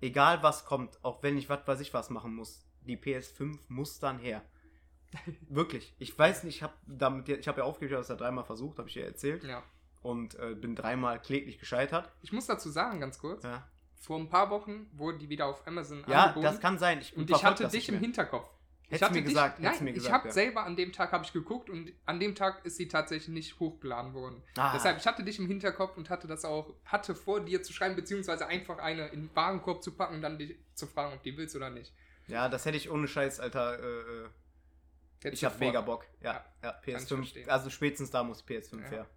[SPEAKER 2] egal was kommt, auch wenn ich was weiß ich was machen muss, die PS5 muss dann her. Wirklich. Ich weiß nicht, ich habe damit, ich habe ja aufgegeben, es ja dreimal versucht, habe ich ja erzählt.
[SPEAKER 1] Ja.
[SPEAKER 2] Und äh, bin dreimal kläglich gescheitert.
[SPEAKER 1] Ich muss dazu sagen, ganz kurz,
[SPEAKER 2] Ja,
[SPEAKER 1] vor ein paar Wochen wurde die wieder auf Amazon
[SPEAKER 2] ja
[SPEAKER 1] angeboten.
[SPEAKER 2] das kann sein. Ich
[SPEAKER 1] und ich hatte dich im. Hinterkopf. Ich
[SPEAKER 2] Hättest du
[SPEAKER 1] hatte
[SPEAKER 2] mir
[SPEAKER 1] dich,
[SPEAKER 2] gesagt,
[SPEAKER 1] nein,
[SPEAKER 2] hättest du mir
[SPEAKER 1] ich
[SPEAKER 2] gesagt,
[SPEAKER 1] habe
[SPEAKER 2] ja.
[SPEAKER 1] selber an dem Tag habe ich geguckt und an dem Tag ist sie tatsächlich nicht hochgeladen worden.
[SPEAKER 2] Ah.
[SPEAKER 1] Deshalb, ich hatte dich im Hinterkopf und hatte das auch, hatte vor dir zu schreiben, beziehungsweise einfach eine in den Warenkorb zu packen und dann dich zu fragen, ob die willst oder nicht.
[SPEAKER 2] Ja, das hätte ich ohne Scheiß, Alter. Äh, äh, ich habe mega Bock. Ja, ja,
[SPEAKER 1] ich
[SPEAKER 2] PS5.
[SPEAKER 1] verstehen.
[SPEAKER 2] Also spätestens da muss PS5
[SPEAKER 1] Ja.
[SPEAKER 2] her.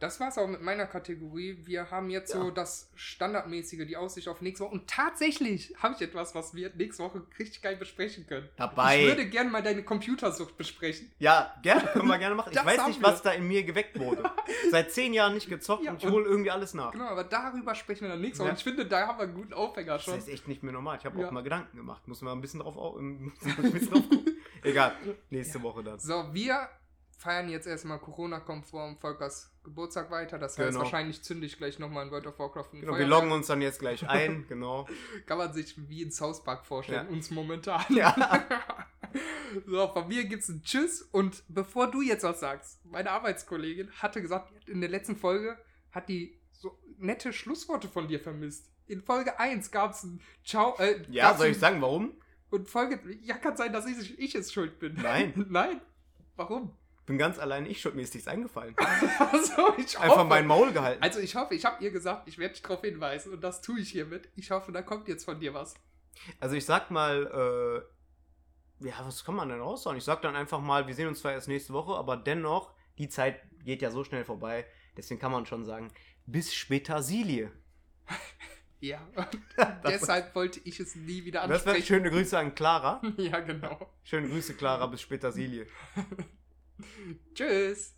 [SPEAKER 1] Das war's auch mit meiner Kategorie. Wir haben jetzt
[SPEAKER 2] Ja.
[SPEAKER 1] so das standardmäßige, die Aussicht auf nächste Woche. Und tatsächlich habe ich etwas, was wir nächste Woche richtig geil besprechen können.
[SPEAKER 2] Dabei.
[SPEAKER 1] Ich würde gerne mal deine Computersucht besprechen.
[SPEAKER 2] Ja, gerne, können wir gerne machen. Ich
[SPEAKER 1] Das
[SPEAKER 2] weiß nicht,
[SPEAKER 1] wir.
[SPEAKER 2] was da in mir geweckt wurde. Seit zehn Jahren nicht gezockt
[SPEAKER 1] Ja,
[SPEAKER 2] und ich hole irgendwie alles nach.
[SPEAKER 1] Genau, aber darüber sprechen wir dann nächste Woche.
[SPEAKER 2] Ja.
[SPEAKER 1] Und ich finde, da haben wir einen guten Aufhänger
[SPEAKER 2] Das
[SPEAKER 1] schon.
[SPEAKER 2] ist echt nicht mehr normal. Ich habe auch mal Gedanken gemacht. Muss man ein bisschen drauf, ein bisschen drauf gucken. Egal, nächste Woche dann.
[SPEAKER 1] So, wir feiern jetzt erstmal Corona-konform Volkers Geburtstag weiter. Das heißt,
[SPEAKER 2] Genau.
[SPEAKER 1] wahrscheinlich zünde ich gleich nochmal in World of Warcraft
[SPEAKER 2] Genau, wir loggen uns dann jetzt gleich ein, genau.
[SPEAKER 1] Kann man sich wie in South Park vorstellen,
[SPEAKER 2] Ja.
[SPEAKER 1] uns momentan.
[SPEAKER 2] Ja.
[SPEAKER 1] so, von mir gibt's ein Tschüss. Und bevor du jetzt was sagst, meine Arbeitskollegin hatte gesagt, in der letzten Folge hat die so nette Schlussworte von dir vermisst. In Folge 1 gab's ein Ciao. Äh,
[SPEAKER 2] Ja, soll ich sagen, warum?
[SPEAKER 1] Und Folge. Ja, kann sein, dass ich, ich es schuld bin.
[SPEAKER 2] Nein.
[SPEAKER 1] Nein. Warum?
[SPEAKER 2] Bin ganz allein ich schuld, mir ist nichts eingefallen.
[SPEAKER 1] Also, ich
[SPEAKER 2] Einfach
[SPEAKER 1] hoffe,
[SPEAKER 2] mein Maul gehalten.
[SPEAKER 1] Also ich hoffe, ich habe ihr gesagt, ich werde dich darauf hinweisen und das tue ich hiermit. Ich hoffe, da kommt jetzt von dir was.
[SPEAKER 2] Also ich sag mal, äh, ja, was kann man denn raushauen? Ich sag dann einfach mal, wir sehen uns zwar erst nächste Woche, aber dennoch, die Zeit geht ja so schnell vorbei. Deswegen kann man schon sagen, bis später Silie.
[SPEAKER 1] Ja. Deshalb wollte ich es nie wieder
[SPEAKER 2] das wäre
[SPEAKER 1] ansprechen.
[SPEAKER 2] schöne Grüße an Clara.
[SPEAKER 1] ja, genau.
[SPEAKER 2] Schöne Grüße, Clara, bis später Silie.
[SPEAKER 1] Tschüss.